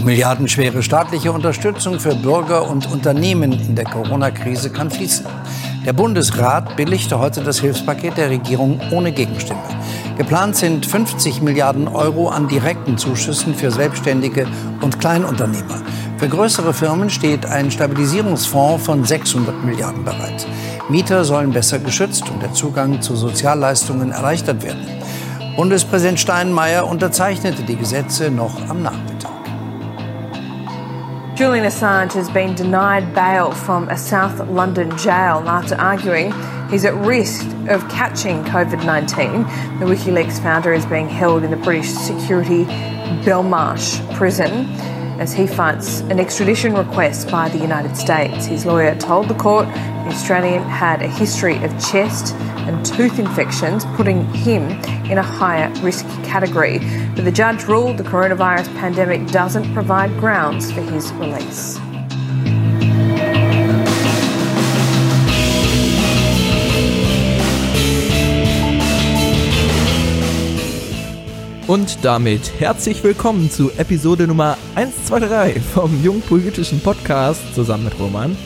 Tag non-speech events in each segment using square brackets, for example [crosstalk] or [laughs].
Die milliardenschwere staatliche Unterstützung für Bürger und Unternehmen in der Corona-Krise kann fließen. Der Bundesrat billigte heute das Hilfspaket der Regierung ohne Gegenstimme. Geplant sind 50 Milliarden Euro an direkten Zuschüssen für Selbstständige und Kleinunternehmer. Für größere Firmen steht ein Stabilisierungsfonds von 600 Milliarden bereit. Mieter sollen besser geschützt und der Zugang zu Sozialleistungen erleichtert werden. Bundespräsident Steinmeier unterzeichnete die Gesetze noch am Nachmittag. Julian Assange has been denied bail from a South London jail after arguing he's at risk of catching COVID 19. The WikiLeaks founder is being held in the British security Belmarsh prison as he fights an extradition request by the United States. His lawyer told the court the Australian had a history of chest and tooth infections, putting him in a higher risk category. But the judge ruled the coronavirus pandemic doesn't provide grounds for his release. Und damit herzlich willkommen zu Episode Nummer 123 vom Jungpolitischen Podcast zusammen mit Roman.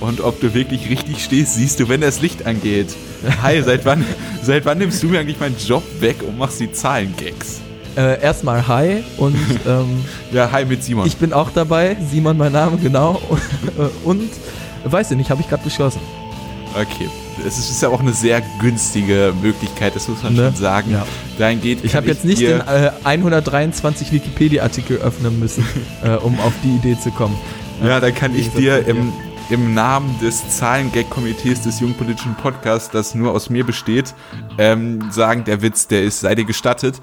Und ob du wirklich richtig stehst, siehst du, wenn das Licht angeht. Hi, seit wann, [laughs] seit wann nimmst du mir eigentlich meinen Job weg und machst die Zahlengags? Äh, erstmal hi und [laughs] ähm, ja, hi mit Simon. Ich bin auch dabei, Simon mein Name, genau. [laughs] und weiß ich nicht, habe ich gerade beschlossen. Okay. Es ist ja auch eine sehr günstige Möglichkeit, das muss man ne? schon sagen. Ja. Dahin geht, ich habe jetzt nicht den äh, 123 Wikipedia-Artikel öffnen müssen, [laughs] äh, um auf die Idee zu kommen. Ja, da kann ich dir im, im Namen des Zahlengag-Komitees des Jungpolitischen Podcasts, das nur aus mir besteht, ähm, sagen, der Witz, der ist, sei dir gestattet.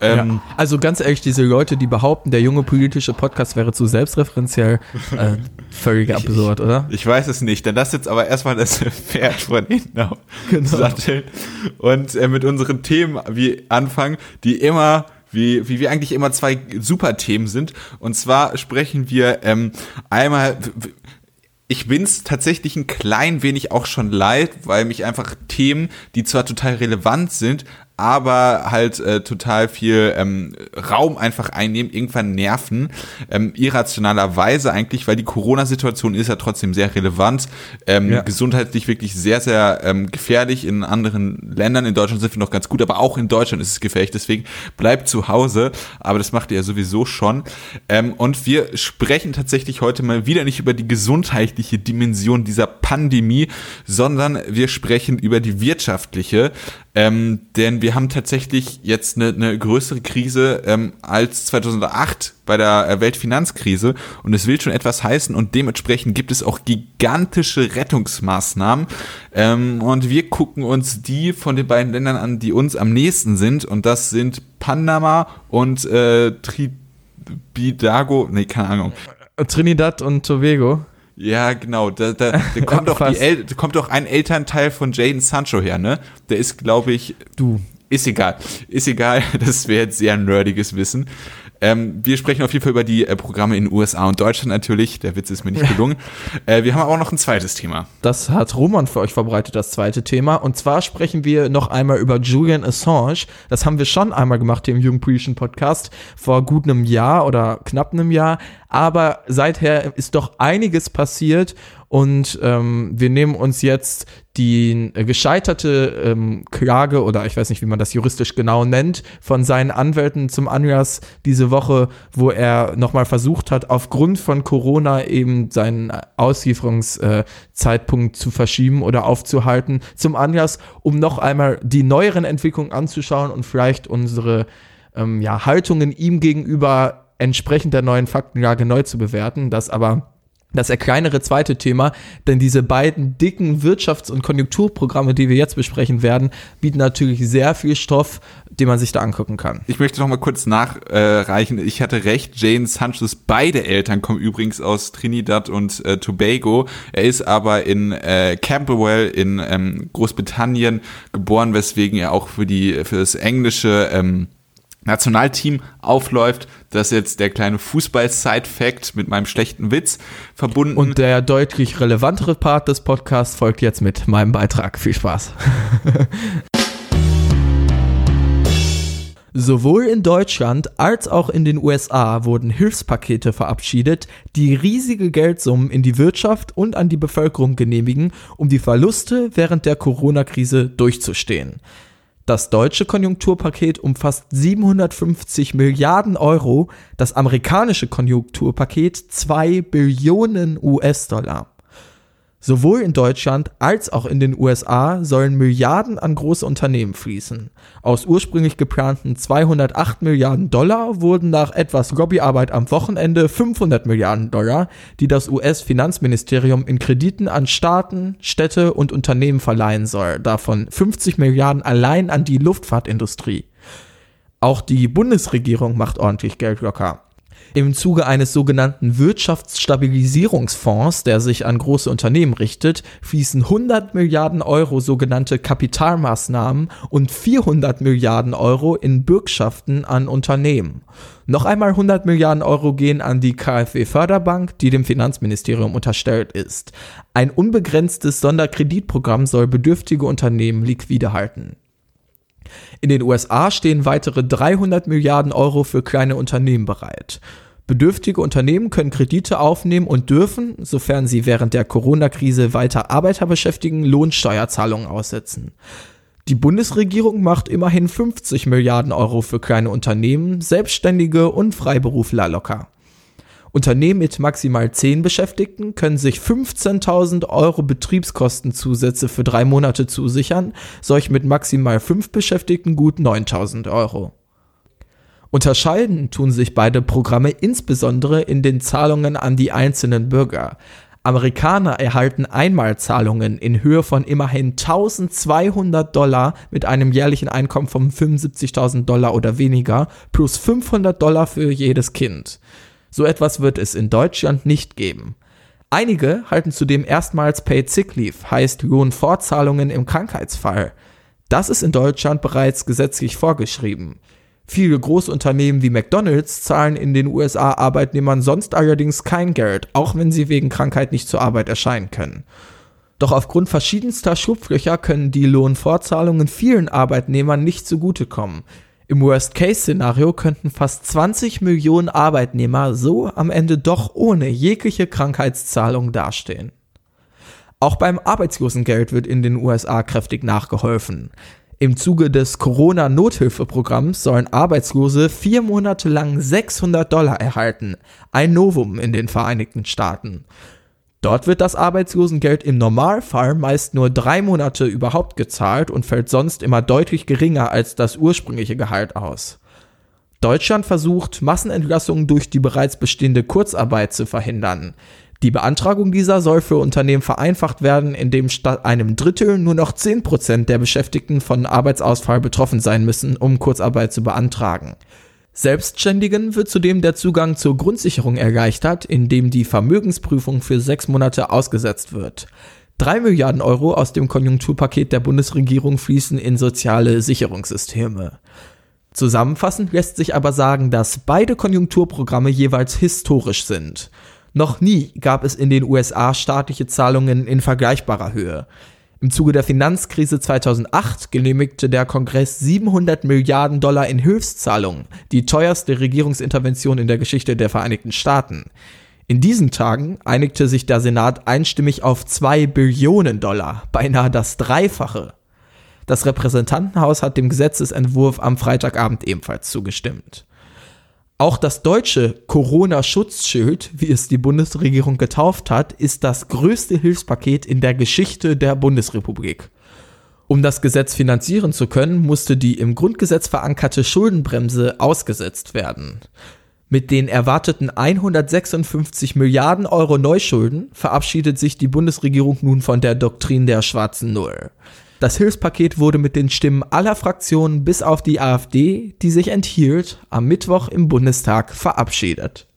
Ähm, ja. Also ganz ehrlich, diese Leute, die behaupten, der junge politische Podcast wäre zu selbstreferenziell, äh, [laughs] völlig absurd, oder? Ich weiß es nicht. Dann lass jetzt aber erstmal das [laughs] Pferd von hinten auf [laughs] genau. satteln und äh, mit unseren Themen wie anfangen, die immer wie, wie wir eigentlich immer zwei super Themen sind. Und zwar sprechen wir ähm, einmal, ich bin's tatsächlich ein klein wenig auch schon leid, weil mich einfach Themen, die zwar total relevant sind, aber halt äh, total viel ähm, Raum einfach einnehmen, irgendwann nerven, ähm, irrationalerweise eigentlich, weil die Corona-Situation ist ja trotzdem sehr relevant, ähm, ja. gesundheitlich wirklich sehr, sehr ähm, gefährlich. In anderen Ländern, in Deutschland sind wir noch ganz gut, aber auch in Deutschland ist es gefährlich, deswegen bleibt zu Hause, aber das macht ihr ja sowieso schon. Ähm, und wir sprechen tatsächlich heute mal wieder nicht über die gesundheitliche Dimension dieser Pandemie, sondern wir sprechen über die wirtschaftliche, ähm, denn wir haben tatsächlich jetzt eine, eine größere Krise ähm, als 2008 bei der äh, Weltfinanzkrise und es will schon etwas heißen und dementsprechend gibt es auch gigantische Rettungsmaßnahmen ähm, und wir gucken uns die von den beiden Ländern an, die uns am nächsten sind und das sind Panama und äh, Tribidago, nee, keine Ahnung. Trinidad und Tobago. Ja, genau. Da, da, da [laughs] kommt, doch die El da kommt doch ein Elternteil von Jaden Sancho her, ne? Der ist, glaube ich. Du. Ist egal. Ist egal. [laughs] Das wäre jetzt sehr nerdiges Wissen. Ähm, wir sprechen auf jeden Fall über die äh, Programme in USA und Deutschland natürlich. Der Witz ist mir nicht gelungen. [laughs] äh, wir haben aber auch noch ein zweites Thema. Das hat Roman für euch verbreitet, das zweite Thema. Und zwar sprechen wir noch einmal über Julian Assange. Das haben wir schon einmal gemacht hier im Jugendpolitischen Podcast vor gut einem Jahr oder knapp einem Jahr. Aber seither ist doch einiges passiert und ähm, wir nehmen uns jetzt die äh, gescheiterte ähm, Klage oder ich weiß nicht, wie man das juristisch genau nennt, von seinen Anwälten zum Anlass diese Woche, wo er nochmal versucht hat, aufgrund von Corona eben seinen Auslieferungszeitpunkt äh, zu verschieben oder aufzuhalten, zum Anlass, um noch einmal die neueren Entwicklungen anzuschauen und vielleicht unsere ähm, ja, Haltungen ihm gegenüber entsprechend der neuen Faktenlage neu zu bewerten. Das aber das kleinere zweite Thema, denn diese beiden dicken Wirtschafts- und Konjunkturprogramme, die wir jetzt besprechen werden, bieten natürlich sehr viel Stoff, den man sich da angucken kann. Ich möchte noch mal kurz nachreichen. Äh, ich hatte recht, Jane Sanchez, beide Eltern kommen übrigens aus Trinidad und äh, Tobago. Er ist aber in äh, Camberwell in ähm, Großbritannien geboren, weswegen er auch für die für das englische ähm, Nationalteam aufläuft. Das ist jetzt der kleine Fußball-Side-Fact mit meinem schlechten Witz verbunden. Und der deutlich relevantere Part des Podcasts folgt jetzt mit meinem Beitrag. Viel Spaß. [laughs] Sowohl in Deutschland als auch in den USA wurden Hilfspakete verabschiedet, die riesige Geldsummen in die Wirtschaft und an die Bevölkerung genehmigen, um die Verluste während der Corona-Krise durchzustehen. Das deutsche Konjunkturpaket umfasst 750 Milliarden Euro, das amerikanische Konjunkturpaket 2 Billionen US-Dollar. Sowohl in Deutschland als auch in den USA sollen Milliarden an große Unternehmen fließen. Aus ursprünglich geplanten 208 Milliarden Dollar wurden nach etwas Lobbyarbeit am Wochenende 500 Milliarden Dollar, die das US-Finanzministerium in Krediten an Staaten, Städte und Unternehmen verleihen soll, davon 50 Milliarden allein an die Luftfahrtindustrie. Auch die Bundesregierung macht ordentlich Geld locker. Im Zuge eines sogenannten Wirtschaftsstabilisierungsfonds, der sich an große Unternehmen richtet, fließen 100 Milliarden Euro sogenannte Kapitalmaßnahmen und 400 Milliarden Euro in Bürgschaften an Unternehmen. Noch einmal 100 Milliarden Euro gehen an die KfW Förderbank, die dem Finanzministerium unterstellt ist. Ein unbegrenztes Sonderkreditprogramm soll bedürftige Unternehmen liquide halten. In den USA stehen weitere 300 Milliarden Euro für kleine Unternehmen bereit. Bedürftige Unternehmen können Kredite aufnehmen und dürfen, sofern sie während der Corona-Krise weiter Arbeiter beschäftigen, Lohnsteuerzahlungen aussetzen. Die Bundesregierung macht immerhin 50 Milliarden Euro für kleine Unternehmen, Selbstständige und Freiberufler locker. Unternehmen mit maximal 10 Beschäftigten können sich 15.000 Euro Betriebskostenzusätze für drei Monate zusichern, solch mit maximal 5 Beschäftigten gut 9.000 Euro. Unterscheiden tun sich beide Programme insbesondere in den Zahlungen an die einzelnen Bürger. Amerikaner erhalten Einmalzahlungen in Höhe von immerhin 1200 Dollar mit einem jährlichen Einkommen von 75.000 Dollar oder weniger plus 500 Dollar für jedes Kind. So etwas wird es in Deutschland nicht geben. Einige halten zudem erstmals Paid Sick Leave, heißt Lohnfortzahlungen im Krankheitsfall. Das ist in Deutschland bereits gesetzlich vorgeschrieben. Viele Großunternehmen wie McDonald's zahlen in den USA Arbeitnehmern sonst allerdings kein Geld, auch wenn sie wegen Krankheit nicht zur Arbeit erscheinen können. Doch aufgrund verschiedenster Schlupflöcher können die Lohnfortzahlungen vielen Arbeitnehmern nicht zugutekommen. Im Worst-Case-Szenario könnten fast 20 Millionen Arbeitnehmer so am Ende doch ohne jegliche Krankheitszahlung dastehen. Auch beim Arbeitslosengeld wird in den USA kräftig nachgeholfen. Im Zuge des Corona-Nothilfeprogramms sollen Arbeitslose vier Monate lang 600 Dollar erhalten, ein Novum in den Vereinigten Staaten. Dort wird das Arbeitslosengeld im Normalfall meist nur drei Monate überhaupt gezahlt und fällt sonst immer deutlich geringer als das ursprüngliche Gehalt aus. Deutschland versucht, Massenentlassungen durch die bereits bestehende Kurzarbeit zu verhindern. Die Beantragung dieser soll für Unternehmen vereinfacht werden, indem statt einem Drittel nur noch 10% der Beschäftigten von Arbeitsausfall betroffen sein müssen, um Kurzarbeit zu beantragen. Selbstständigen wird zudem der Zugang zur Grundsicherung erleichtert, indem die Vermögensprüfung für sechs Monate ausgesetzt wird. Drei Milliarden Euro aus dem Konjunkturpaket der Bundesregierung fließen in soziale Sicherungssysteme. Zusammenfassend lässt sich aber sagen, dass beide Konjunkturprogramme jeweils historisch sind. Noch nie gab es in den USA staatliche Zahlungen in vergleichbarer Höhe. Im Zuge der Finanzkrise 2008 genehmigte der Kongress 700 Milliarden Dollar in Hilfszahlungen, die teuerste Regierungsintervention in der Geschichte der Vereinigten Staaten. In diesen Tagen einigte sich der Senat einstimmig auf 2 Billionen Dollar, beinahe das Dreifache. Das Repräsentantenhaus hat dem Gesetzesentwurf am Freitagabend ebenfalls zugestimmt. Auch das deutsche Corona-Schutzschild, wie es die Bundesregierung getauft hat, ist das größte Hilfspaket in der Geschichte der Bundesrepublik. Um das Gesetz finanzieren zu können, musste die im Grundgesetz verankerte Schuldenbremse ausgesetzt werden. Mit den erwarteten 156 Milliarden Euro Neuschulden verabschiedet sich die Bundesregierung nun von der Doktrin der schwarzen Null. Das Hilfspaket wurde mit den Stimmen aller Fraktionen bis auf die AfD, die sich enthielt, am Mittwoch im Bundestag verabschiedet.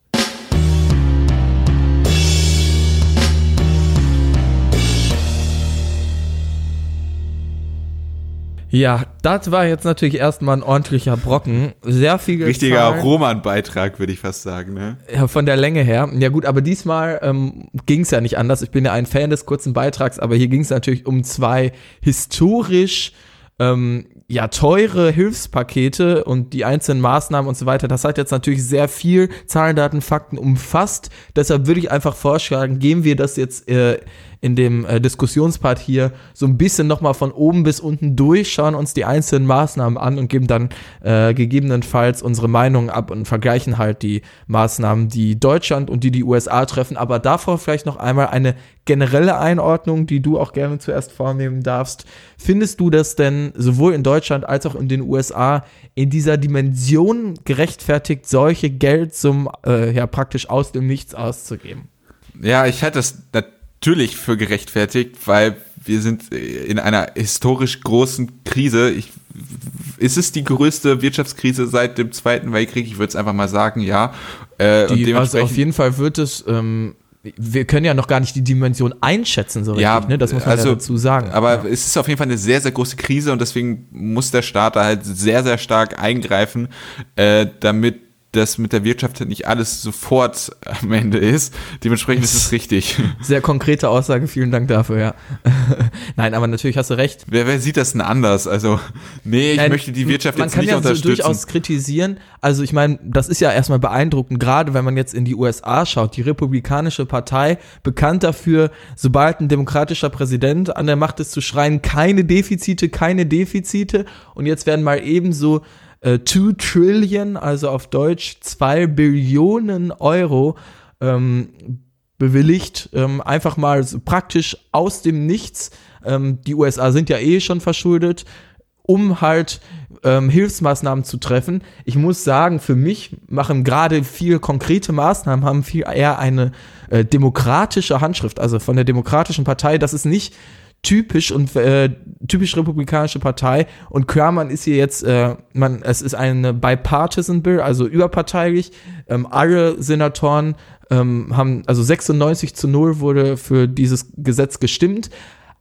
Ja, das war jetzt natürlich erstmal ein ordentlicher Brocken. Sehr viel Richtiger Roman-Beitrag, würde ich fast sagen, ne? Ja, von der Länge her. Ja gut, aber diesmal ähm, ging es ja nicht anders. Ich bin ja ein Fan des kurzen Beitrags, aber hier ging es natürlich um zwei historisch ähm, ja, teure Hilfspakete und die einzelnen Maßnahmen und so weiter, das hat jetzt natürlich sehr viel Zahlen, Daten, Fakten umfasst. Deshalb würde ich einfach vorschlagen, gehen wir das jetzt äh, in dem äh, Diskussionspart hier so ein bisschen nochmal von oben bis unten durch, schauen uns die einzelnen Maßnahmen an und geben dann äh, gegebenenfalls unsere Meinung ab und vergleichen halt die Maßnahmen, die Deutschland und die die USA treffen. Aber davor vielleicht noch einmal eine generelle Einordnung, die du auch gerne zuerst vornehmen darfst. Findest du das denn sowohl in Deutschland als auch in den USA in dieser Dimension gerechtfertigt, solche Geldsummen äh, ja praktisch aus dem Nichts auszugeben? Ja, ich halte das natürlich für gerechtfertigt, weil wir sind in einer historisch großen Krise. Ich, ist es die größte Wirtschaftskrise seit dem Zweiten Weltkrieg? Ich würde es einfach mal sagen, ja. Äh, die, also auf jeden Fall wird es ähm, wir können ja noch gar nicht die Dimension einschätzen, so richtig, ja, ne? Das muss man also, ja dazu sagen. Aber ja. es ist auf jeden Fall eine sehr, sehr große Krise und deswegen muss der Staat da halt sehr, sehr stark eingreifen, äh, damit dass mit der Wirtschaft nicht alles sofort am Ende ist. Dementsprechend ist es [laughs] richtig. Sehr konkrete Aussage, vielen Dank dafür, ja. [laughs] Nein, aber natürlich hast du recht. Wer, wer sieht das denn anders? Also, nee, ich Nein, möchte die Wirtschaft jetzt nicht ja unterstützen. Man kann ja durchaus kritisieren. Also, ich meine, das ist ja erstmal beeindruckend, gerade wenn man jetzt in die USA schaut. Die Republikanische Partei, bekannt dafür, sobald ein demokratischer Präsident an der Macht ist, zu schreien, keine Defizite, keine Defizite. Und jetzt werden mal ebenso 2 äh, Trillion, also auf Deutsch 2 Billionen Euro ähm, bewilligt, ähm, einfach mal so praktisch aus dem Nichts. Ähm, die USA sind ja eh schon verschuldet, um halt ähm, Hilfsmaßnahmen zu treffen. Ich muss sagen, für mich machen gerade viel konkrete Maßnahmen, haben viel eher eine äh, demokratische Handschrift, also von der Demokratischen Partei. Das ist nicht typisch und äh, typisch republikanische Partei und Kramer ist hier jetzt, äh, man, es ist eine bipartisan Bill, also überparteilich. Ähm, alle Senatoren ähm, haben, also 96 zu 0 wurde für dieses Gesetz gestimmt.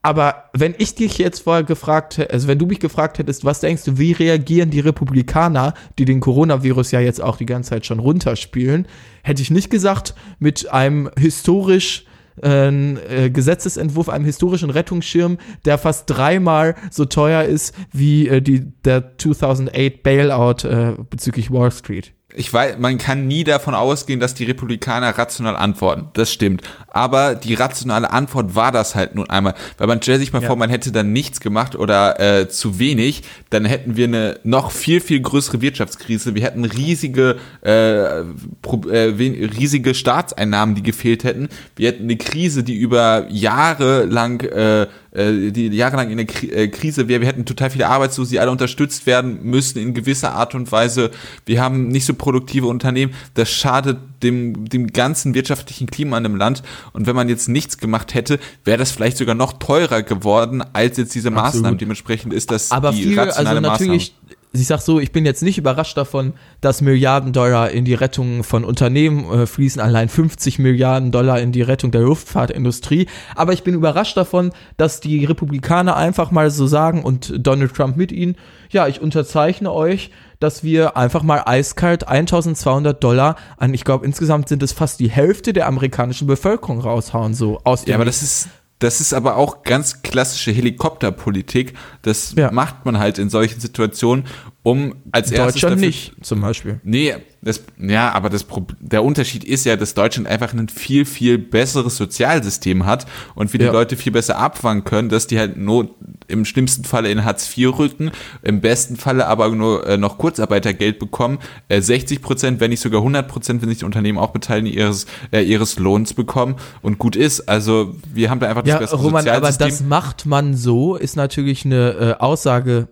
Aber wenn ich dich jetzt vorher gefragt hätte, also wenn du mich gefragt hättest, was denkst du, wie reagieren die Republikaner, die den Coronavirus ja jetzt auch die ganze Zeit schon runterspielen, hätte ich nicht gesagt, mit einem historisch ein äh, Gesetzesentwurf, einem historischen Rettungsschirm, der fast dreimal so teuer ist wie äh, die, der 2008 Bailout äh, bezüglich Wall Street ich weiß, man kann nie davon ausgehen, dass die Republikaner rational antworten. Das stimmt. Aber die rationale Antwort war das halt nun einmal. Weil man stellt sich mal ja. vor, man hätte dann nichts gemacht oder äh, zu wenig, dann hätten wir eine noch viel, viel größere Wirtschaftskrise. Wir hätten riesige, äh, pro, äh, riesige Staatseinnahmen, die gefehlt hätten. Wir hätten eine Krise, die über Jahre lang äh, äh, die jahrelang in der äh, Krise wäre. Wir hätten total viele Arbeitslose, die alle unterstützt werden müssen in gewisser Art und Weise. Wir haben nicht so produktive Unternehmen. Das schadet dem, dem ganzen wirtschaftlichen Klima in dem Land. Und wenn man jetzt nichts gemacht hätte, wäre das vielleicht sogar noch teurer geworden als jetzt diese Absolut. Maßnahmen. Dementsprechend ist das Aber die viel, rationale also natürlich, Maßnahme ich sag so, ich bin jetzt nicht überrascht davon, dass Milliarden Dollar in die Rettung von Unternehmen äh, fließen, allein 50 Milliarden Dollar in die Rettung der Luftfahrtindustrie. Aber ich bin überrascht davon, dass die Republikaner einfach mal so sagen und Donald Trump mit ihnen, ja, ich unterzeichne euch, dass wir einfach mal eiskalt 1200 Dollar an, ich glaube insgesamt sind es fast die Hälfte der amerikanischen Bevölkerung raushauen, so aus dem. Ja, aber das ist, das ist aber auch ganz klassische Helikopterpolitik. Das ja. macht man halt in solchen Situationen, um als erstes. Deutschland nicht, zum Beispiel. Nee, das, ja, aber das, der Unterschied ist ja, dass Deutschland einfach ein viel, viel besseres Sozialsystem hat und wir die Leute viel besser abfangen können, dass die halt nur im schlimmsten Falle in Hartz IV rücken, im besten Falle aber nur äh, noch Kurzarbeitergeld bekommen, äh, 60 Prozent, wenn nicht sogar 100 Prozent, wenn sich die Unternehmen auch beteiligen, ihres, äh, ihres Lohns bekommen und gut ist. Also wir haben da einfach das ja, bessere Roman, Sozialsystem. aber das macht man so, ist natürlich eine äh, Aussage,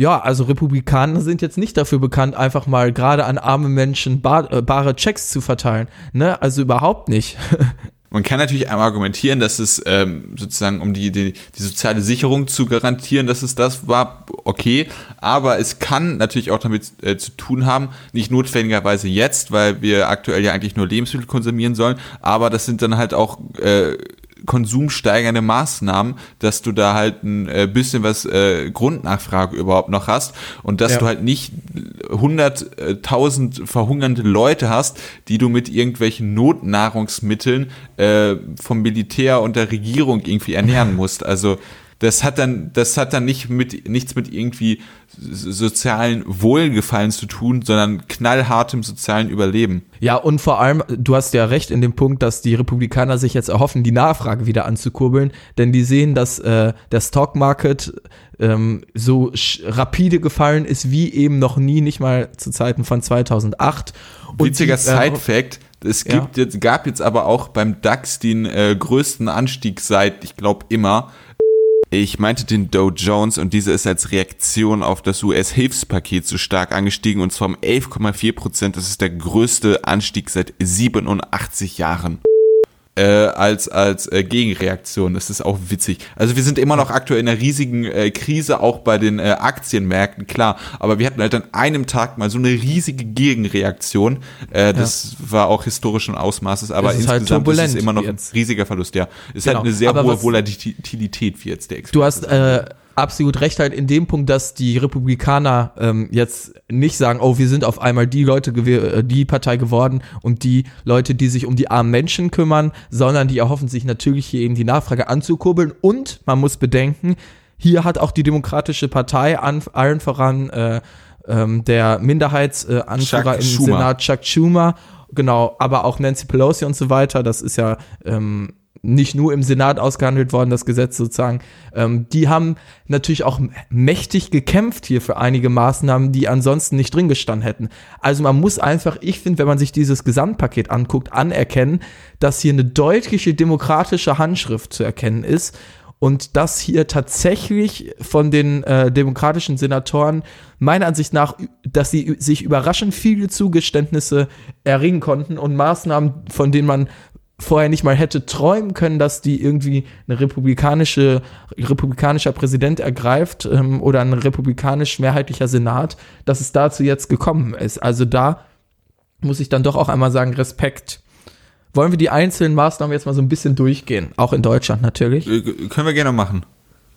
ja, also Republikaner sind jetzt nicht dafür bekannt, einfach mal gerade an arme Menschen bar, äh, bare Checks zu verteilen. Ne? Also überhaupt nicht. [laughs] Man kann natürlich argumentieren, dass es ähm, sozusagen, um die, die, die soziale Sicherung zu garantieren, dass es das war, okay. Aber es kann natürlich auch damit äh, zu tun haben, nicht notwendigerweise jetzt, weil wir aktuell ja eigentlich nur Lebensmittel konsumieren sollen, aber das sind dann halt auch äh, konsumsteigernde Maßnahmen, dass du da halt ein äh, bisschen was äh, Grundnachfrage überhaupt noch hast und dass ja. du halt nicht hunderttausend verhungernde Leute hast, die du mit irgendwelchen Notnahrungsmitteln äh, vom Militär und der Regierung irgendwie ernähren musst. Also das hat dann, das hat dann nicht mit, nichts mit irgendwie sozialen Wohlgefallen zu tun, sondern knallhartem sozialen Überleben. Ja, und vor allem, du hast ja recht in dem Punkt, dass die Republikaner sich jetzt erhoffen, die Nachfrage wieder anzukurbeln, denn die sehen, dass äh, der Stockmarket ähm, so rapide gefallen ist wie eben noch nie, nicht mal zu Zeiten von 2008. Und Witziger Side-Fact, es gibt ja. jetzt, gab jetzt aber auch beim DAX den äh, größten Anstieg seit, ich glaube, immer. Ich meinte den Dow Jones und dieser ist als Reaktion auf das US-Hilfspaket so stark angestiegen und zwar um 11,4 Prozent. Das ist der größte Anstieg seit 87 Jahren äh, als, als äh, Gegenreaktion. Das ist auch witzig. Also wir sind immer noch aktuell in einer riesigen äh, Krise, auch bei den äh, Aktienmärkten, klar. Aber wir hatten halt an einem Tag mal so eine riesige Gegenreaktion. Äh, das ja. war auch historischen Ausmaßes, aber ist halt insgesamt halt ist es immer noch ein riesiger Verlust, ja. Ist halt genau. halt eine sehr aber hohe Volatilität, wie jetzt der Experte Du hast äh, absolut recht halt in dem Punkt, dass die Republikaner ähm, jetzt nicht sagen, oh, wir sind auf einmal die Leute, äh, die Partei geworden und die Leute, die sich um die armen Menschen kümmern, sondern die erhoffen sich natürlich hier eben die Nachfrage anzukurbeln und man muss bedenken, hier hat auch die Demokratische Partei an, allen voran äh, ähm, der Minderheitsanführer äh, im Schumer. Senat Chuck Schumer, genau, aber auch Nancy Pelosi und so weiter, das ist ja ähm, nicht nur im Senat ausgehandelt worden, das Gesetz sozusagen. Ähm, die haben natürlich auch mächtig gekämpft hier für einige Maßnahmen, die ansonsten nicht drin gestanden hätten. Also man muss einfach, ich finde, wenn man sich dieses Gesamtpaket anguckt, anerkennen, dass hier eine deutliche demokratische Handschrift zu erkennen ist und dass hier tatsächlich von den äh, demokratischen Senatoren meiner Ansicht nach, dass sie sich überraschend viele Zugeständnisse erringen konnten und Maßnahmen, von denen man vorher nicht mal hätte träumen können, dass die irgendwie eine republikanische, republikanischer Präsident ergreift ähm, oder ein republikanisch mehrheitlicher Senat, dass es dazu jetzt gekommen ist. Also da muss ich dann doch auch einmal sagen, Respekt. Wollen wir die einzelnen Maßnahmen jetzt mal so ein bisschen durchgehen? Auch in Deutschland natürlich. Äh, können wir gerne machen.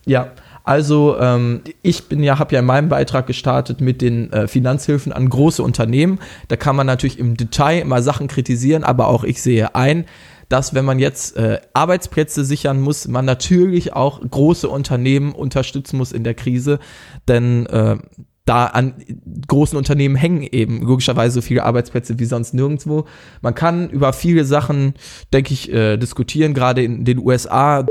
Ja, also ähm, ich bin ja, habe ja in meinem Beitrag gestartet mit den äh, Finanzhilfen an große Unternehmen. Da kann man natürlich im Detail immer Sachen kritisieren, aber auch ich sehe ein, dass wenn man jetzt äh, Arbeitsplätze sichern muss, man natürlich auch große Unternehmen unterstützen muss in der Krise, denn äh, da an großen Unternehmen hängen eben logischerweise so viele Arbeitsplätze wie sonst nirgendwo. Man kann über viele Sachen, denke ich, äh, diskutieren, gerade in den USA.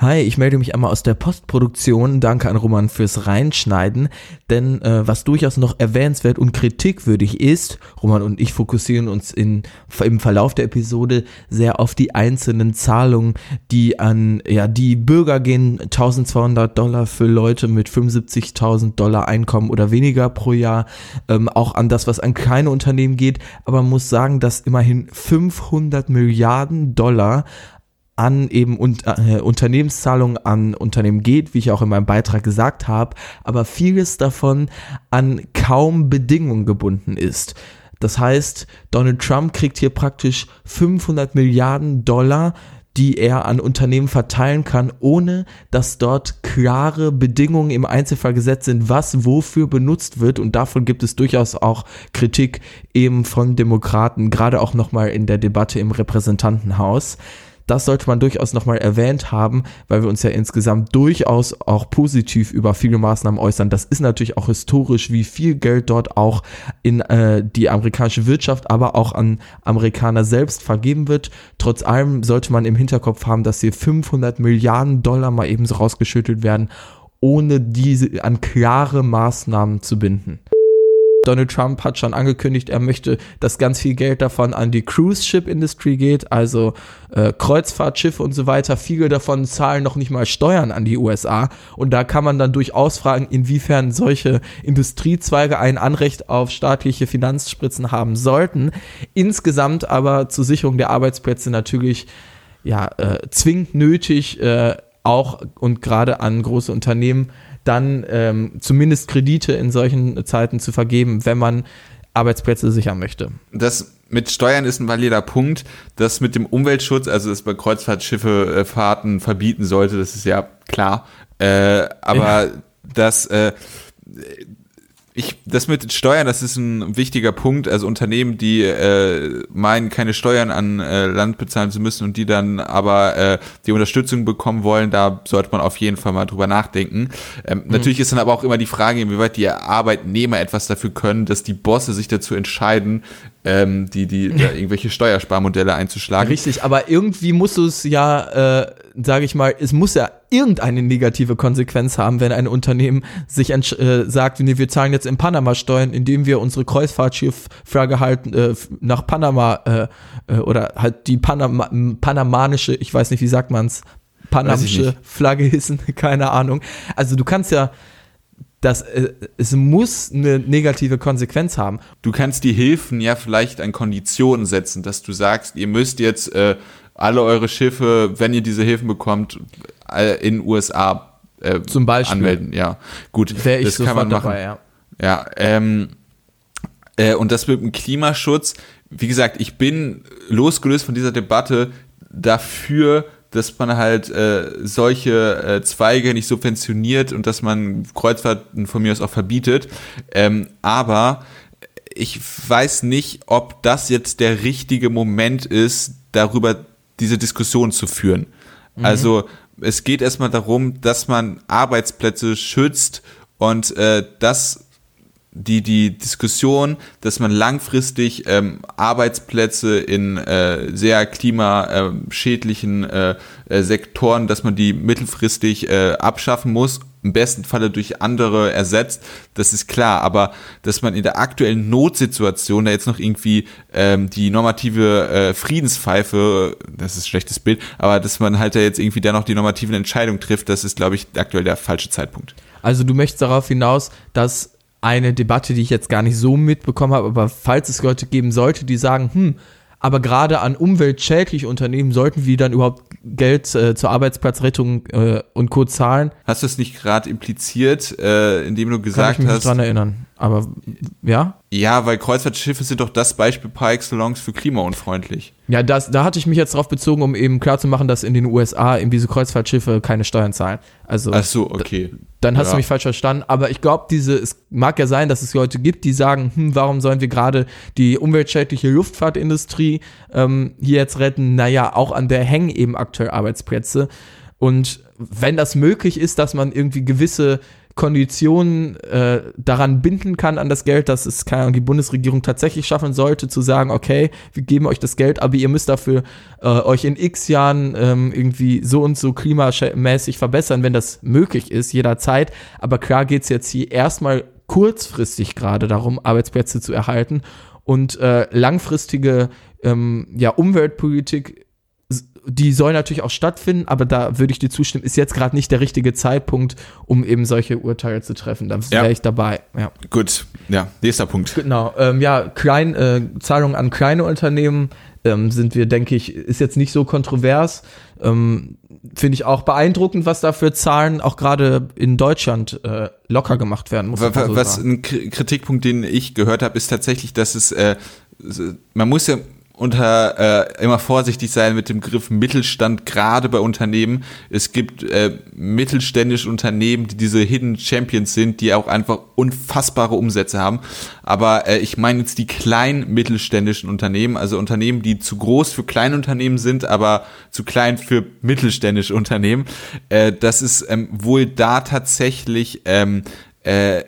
Hi, ich melde mich einmal aus der Postproduktion. Danke an Roman fürs Reinschneiden. Denn äh, was durchaus noch erwähnenswert und kritikwürdig ist, Roman und ich fokussieren uns in, im Verlauf der Episode sehr auf die einzelnen Zahlungen, die an ja die Bürger gehen. 1200 Dollar für Leute mit 75.000 Dollar Einkommen oder weniger pro Jahr. Ähm, auch an das, was an kleine Unternehmen geht. Aber man muss sagen, dass immerhin 500 Milliarden Dollar an eben und, äh, Unternehmenszahlungen an Unternehmen geht, wie ich auch in meinem Beitrag gesagt habe, aber vieles davon an kaum Bedingungen gebunden ist. Das heißt, Donald Trump kriegt hier praktisch 500 Milliarden Dollar, die er an Unternehmen verteilen kann, ohne dass dort klare Bedingungen im Einzelfall gesetzt sind, was wofür benutzt wird. Und davon gibt es durchaus auch Kritik eben von Demokraten, gerade auch nochmal in der Debatte im Repräsentantenhaus das sollte man durchaus nochmal erwähnt haben, weil wir uns ja insgesamt durchaus auch positiv über viele Maßnahmen äußern. Das ist natürlich auch historisch, wie viel Geld dort auch in äh, die amerikanische Wirtschaft, aber auch an Amerikaner selbst vergeben wird. Trotz allem sollte man im Hinterkopf haben, dass hier 500 Milliarden Dollar mal eben so rausgeschüttelt werden, ohne diese an klare Maßnahmen zu binden. Donald Trump hat schon angekündigt, er möchte, dass ganz viel Geld davon an die Cruise Ship Industry geht, also äh, Kreuzfahrtschiffe und so weiter. Viele davon zahlen noch nicht mal Steuern an die USA. Und da kann man dann durchaus fragen, inwiefern solche Industriezweige ein Anrecht auf staatliche Finanzspritzen haben sollten. Insgesamt aber zur Sicherung der Arbeitsplätze natürlich ja, äh, zwingend nötig, äh, auch und gerade an große Unternehmen dann ähm, zumindest Kredite in solchen Zeiten zu vergeben, wenn man Arbeitsplätze sichern möchte. Das mit Steuern ist ein valider Punkt. Das mit dem Umweltschutz, also dass man Kreuzfahrtschiffe äh, Fahrten verbieten sollte, das ist ja klar. Äh, aber ja. das, äh, ich, das mit Steuern, das ist ein wichtiger Punkt. Also Unternehmen, die äh, meinen, keine Steuern an äh, Land bezahlen zu müssen und die dann aber äh, die Unterstützung bekommen wollen, da sollte man auf jeden Fall mal drüber nachdenken. Ähm, mhm. Natürlich ist dann aber auch immer die Frage, inwieweit die Arbeitnehmer etwas dafür können, dass die Bosse sich dazu entscheiden, ähm, die, die [laughs] irgendwelche Steuersparmodelle einzuschlagen. Richtig, aber irgendwie musst du es ja, äh, sage ich mal, es muss ja irgendeine negative Konsequenz haben, wenn ein Unternehmen sich äh, sagt, nee, wir zahlen jetzt in Panama Steuern, indem wir unsere Kreuzfahrtschifffrage halt äh, nach Panama äh, äh, oder halt die Panama panamanische, ich weiß nicht, wie sagt man's, panamische Flagge hissen, [laughs] keine Ahnung. Also du kannst ja das, äh, es muss eine negative Konsequenz haben. Du kannst die Hilfen ja vielleicht an Konditionen setzen, dass du sagst, ihr müsst jetzt äh, alle eure Schiffe, wenn ihr diese Hilfen bekommt, äh, in USA äh, zum Beispiel anmelden. Ja, gut, Wäre ich das kann man machen. Dabei, ja. Ja, ähm, äh, und das mit dem Klimaschutz, wie gesagt, ich bin losgelöst von dieser Debatte dafür, dass man halt äh, solche äh, Zweige nicht subventioniert und dass man Kreuzfahrten von mir aus auch verbietet. Ähm, aber ich weiß nicht, ob das jetzt der richtige Moment ist, darüber diese Diskussion zu führen. Mhm. Also es geht erstmal darum, dass man Arbeitsplätze schützt und äh, das die, die Diskussion, dass man langfristig ähm, Arbeitsplätze in äh, sehr klimaschädlichen äh, äh, Sektoren, dass man die mittelfristig äh, abschaffen muss, im besten Falle durch andere ersetzt, das ist klar, aber dass man in der aktuellen Notsituation da jetzt noch irgendwie ähm, die normative äh, Friedenspfeife, das ist ein schlechtes Bild, aber dass man halt da jetzt irgendwie da noch die normativen Entscheidungen trifft, das ist, glaube ich, aktuell der falsche Zeitpunkt. Also du möchtest darauf hinaus, dass eine Debatte, die ich jetzt gar nicht so mitbekommen habe, aber falls es Leute geben sollte, die sagen, hm, aber gerade an umweltschädliche Unternehmen sollten wir dann überhaupt Geld äh, zur Arbeitsplatzrettung äh, und Co. zahlen. Hast du es nicht gerade impliziert, äh, indem du gesagt Kann ich mich hast? dran erinnern. Aber ja? Ja, weil Kreuzfahrtschiffe sind doch das Beispiel par excellence für klimaunfreundlich. Ja, das, da hatte ich mich jetzt drauf bezogen, um eben klarzumachen, dass in den USA eben diese Kreuzfahrtschiffe keine Steuern zahlen. Also, Ach so, okay. Dann hast ja. du mich falsch verstanden. Aber ich glaube, diese, es mag ja sein, dass es Leute gibt, die sagen, hm, warum sollen wir gerade die umweltschädliche Luftfahrtindustrie ähm, hier jetzt retten? Naja, auch an der hängen eben aktuell Arbeitsplätze. Und wenn das möglich ist, dass man irgendwie gewisse Konditionen äh, daran binden kann an das Geld, dass es keine Ahnung, die Bundesregierung tatsächlich schaffen sollte, zu sagen, okay, wir geben euch das Geld, aber ihr müsst dafür äh, euch in x Jahren ähm, irgendwie so und so klimamäßig verbessern, wenn das möglich ist, jederzeit. Aber klar geht es jetzt hier erstmal kurzfristig gerade darum, Arbeitsplätze zu erhalten und äh, langfristige ähm, ja, Umweltpolitik die soll natürlich auch stattfinden, aber da würde ich dir zustimmen, ist jetzt gerade nicht der richtige Zeitpunkt, um eben solche Urteile zu treffen. Da wäre ja. ich dabei. Ja. Gut, ja, nächster Punkt. Genau, ähm, ja, klein, äh, Zahlungen an kleine Unternehmen ähm, sind wir, denke ich, ist jetzt nicht so kontrovers. Ähm, Finde ich auch beeindruckend, was da für Zahlen auch gerade in Deutschland äh, locker gemacht werden. Muss was, so was ein Kritikpunkt, den ich gehört habe, ist tatsächlich, dass es, äh, man muss ja unter äh, immer vorsichtig sein mit dem Begriff Mittelstand, gerade bei Unternehmen. Es gibt äh, mittelständische Unternehmen, die diese Hidden Champions sind, die auch einfach unfassbare Umsätze haben. Aber äh, ich meine jetzt die kleinen mittelständischen Unternehmen, also Unternehmen, die zu groß für Kleinunternehmen sind, aber zu klein für mittelständische Unternehmen. Äh, das ist ähm, wohl da tatsächlich ähm, äh,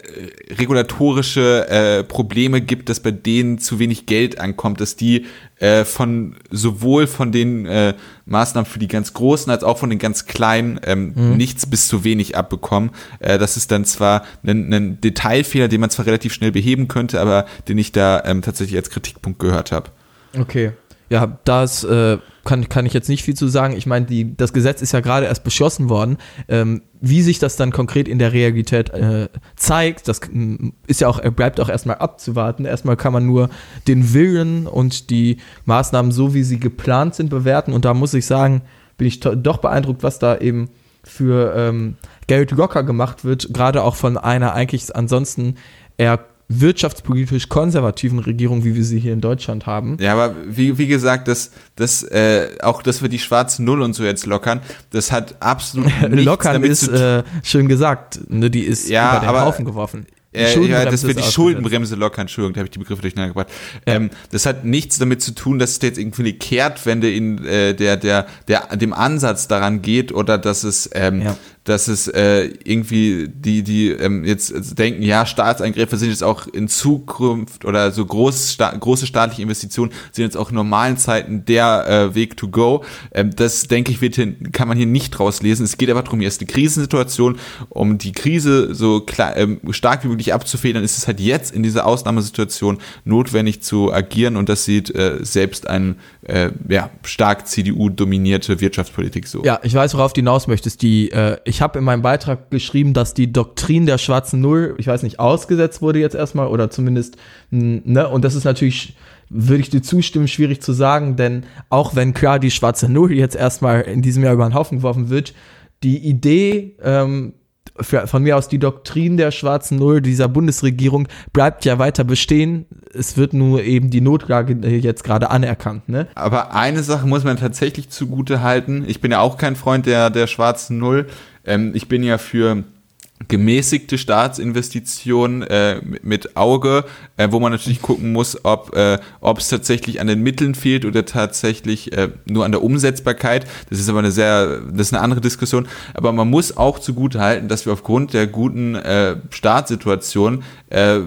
regulatorische äh, Probleme gibt, dass bei denen zu wenig Geld ankommt, dass die äh, von sowohl von den äh, Maßnahmen für die ganz Großen als auch von den ganz Kleinen ähm, mhm. nichts bis zu wenig abbekommen. Äh, das ist dann zwar ein, ein Detailfehler, den man zwar relativ schnell beheben könnte, aber den ich da ähm, tatsächlich als Kritikpunkt gehört habe. Okay. Ja, das äh, kann, kann ich jetzt nicht viel zu sagen. Ich meine, das Gesetz ist ja gerade erst beschlossen worden. Ähm, wie sich das dann konkret in der Realität äh, zeigt, das mm, ist ja auch, bleibt auch erstmal abzuwarten. Erstmal kann man nur den Willen und die Maßnahmen so, wie sie geplant sind, bewerten. Und da muss ich sagen, bin ich doch beeindruckt, was da eben für ähm, Geld locker gemacht wird, gerade auch von einer eigentlich ansonsten eher wirtschaftspolitisch konservativen Regierung, wie wir sie hier in Deutschland haben. Ja, aber wie, wie gesagt, das, das, äh, auch, dass wir die schwarzen Null und so jetzt lockern, das hat absolut [laughs] nichts Lockern damit ist, zu äh, schön gesagt, ne, die ist ja, über den aber, Haufen geworfen. äh, ja, das wird die Schuldenbremse lockern, Entschuldigung, da habe ich die Begriffe durcheinander gebracht. Ja. Ähm, das hat nichts damit zu tun, dass es jetzt irgendwie eine Kehrtwende in äh, der, der, der, dem Ansatz daran geht oder dass es ähm, ja dass es äh, irgendwie die, die ähm, jetzt denken, ja, Staatseingriffe sind jetzt auch in Zukunft oder so groß, sta große staatliche Investitionen sind jetzt auch in normalen Zeiten der äh, Weg to go. Ähm, das, denke ich, wird hier, kann man hier nicht rauslesen. Es geht aber darum, hier ist eine Krisensituation, um die Krise so klar, ähm, stark wie möglich abzufedern, ist es halt jetzt in dieser Ausnahmesituation notwendig zu agieren und das sieht äh, selbst ein äh, ja, stark CDU-dominierte Wirtschaftspolitik so. Ja, ich weiß, worauf du hinaus möchtest. Die, äh, ich habe in meinem Beitrag geschrieben, dass die Doktrin der schwarzen Null, ich weiß nicht, ausgesetzt wurde jetzt erstmal oder zumindest, ne, und das ist natürlich würde ich dir zustimmen, schwierig zu sagen, denn auch wenn klar die schwarze Null jetzt erstmal in diesem Jahr über den Haufen geworfen wird, die Idee, ähm, für, von mir aus die Doktrin der schwarzen Null dieser Bundesregierung bleibt ja weiter bestehen. Es wird nur eben die Notlage jetzt gerade anerkannt. Ne? Aber eine Sache muss man tatsächlich zugute halten. Ich bin ja auch kein Freund der, der schwarzen Null. Ähm, ich bin ja für gemäßigte Staatsinvestitionen äh, mit Auge, äh, wo man natürlich gucken muss, ob äh, es tatsächlich an den Mitteln fehlt oder tatsächlich äh, nur an der Umsetzbarkeit. Das ist aber eine sehr, das ist eine andere Diskussion. Aber man muss auch zugute halten, dass wir aufgrund der guten äh, Staatssituation äh,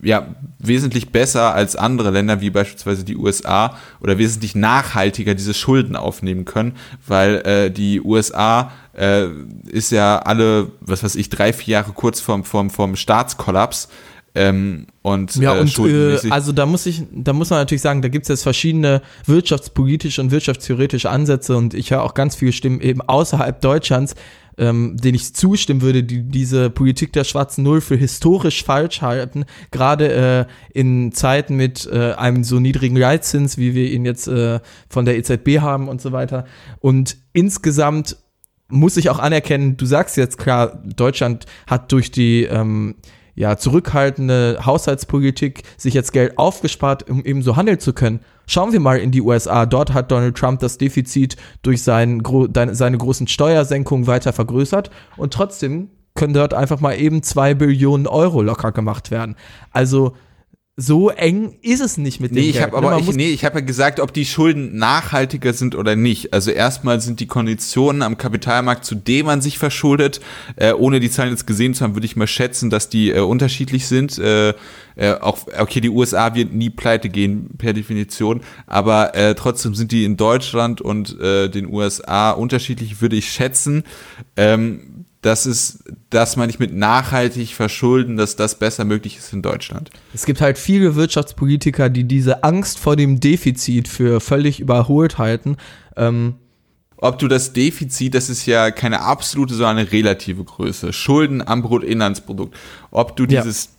ja, wesentlich besser als andere Länder wie beispielsweise die USA oder wesentlich nachhaltiger diese Schulden aufnehmen können, weil äh, die USA äh, ist ja alle, was weiß ich, drei, vier Jahre kurz vorm, vorm, vorm Staatskollaps. Ähm, und, ja, äh, und äh, also da muss ich, da muss man natürlich sagen, da gibt es jetzt verschiedene wirtschaftspolitische und wirtschaftstheoretische Ansätze und ich höre auch ganz viele Stimmen eben außerhalb Deutschlands, ähm, denen ich zustimmen würde, die diese Politik der schwarzen Null für historisch falsch halten, gerade äh, in Zeiten mit äh, einem so niedrigen Leitzins, wie wir ihn jetzt äh, von der EZB haben und so weiter. Und insgesamt muss ich auch anerkennen, du sagst jetzt klar, Deutschland hat durch die ähm, ja, zurückhaltende Haushaltspolitik sich jetzt Geld aufgespart, um eben so handeln zu können. Schauen wir mal in die USA. Dort hat Donald Trump das Defizit durch seinen, seine großen Steuersenkungen weiter vergrößert und trotzdem können dort einfach mal eben zwei Billionen Euro locker gemacht werden. Also so eng ist es nicht mit dem nee, ich Hab aber ich, nee, ich habe ja gesagt, ob die Schulden nachhaltiger sind oder nicht. Also erstmal sind die Konditionen am Kapitalmarkt, zu dem man sich verschuldet, äh, ohne die Zahlen jetzt gesehen zu haben, würde ich mal schätzen, dass die äh, unterschiedlich sind. Äh, äh, auch okay, die USA wird nie pleite gehen per Definition, aber äh, trotzdem sind die in Deutschland und äh, den USA unterschiedlich, würde ich schätzen. Ähm, das ist, dass man nicht mit nachhaltig verschulden, dass das besser möglich ist in Deutschland. Es gibt halt viele Wirtschaftspolitiker, die diese Angst vor dem Defizit für völlig überholt halten. Ähm ob du das Defizit, das ist ja keine absolute, sondern eine relative Größe, Schulden am Bruttoinlandsprodukt, ob du dieses ja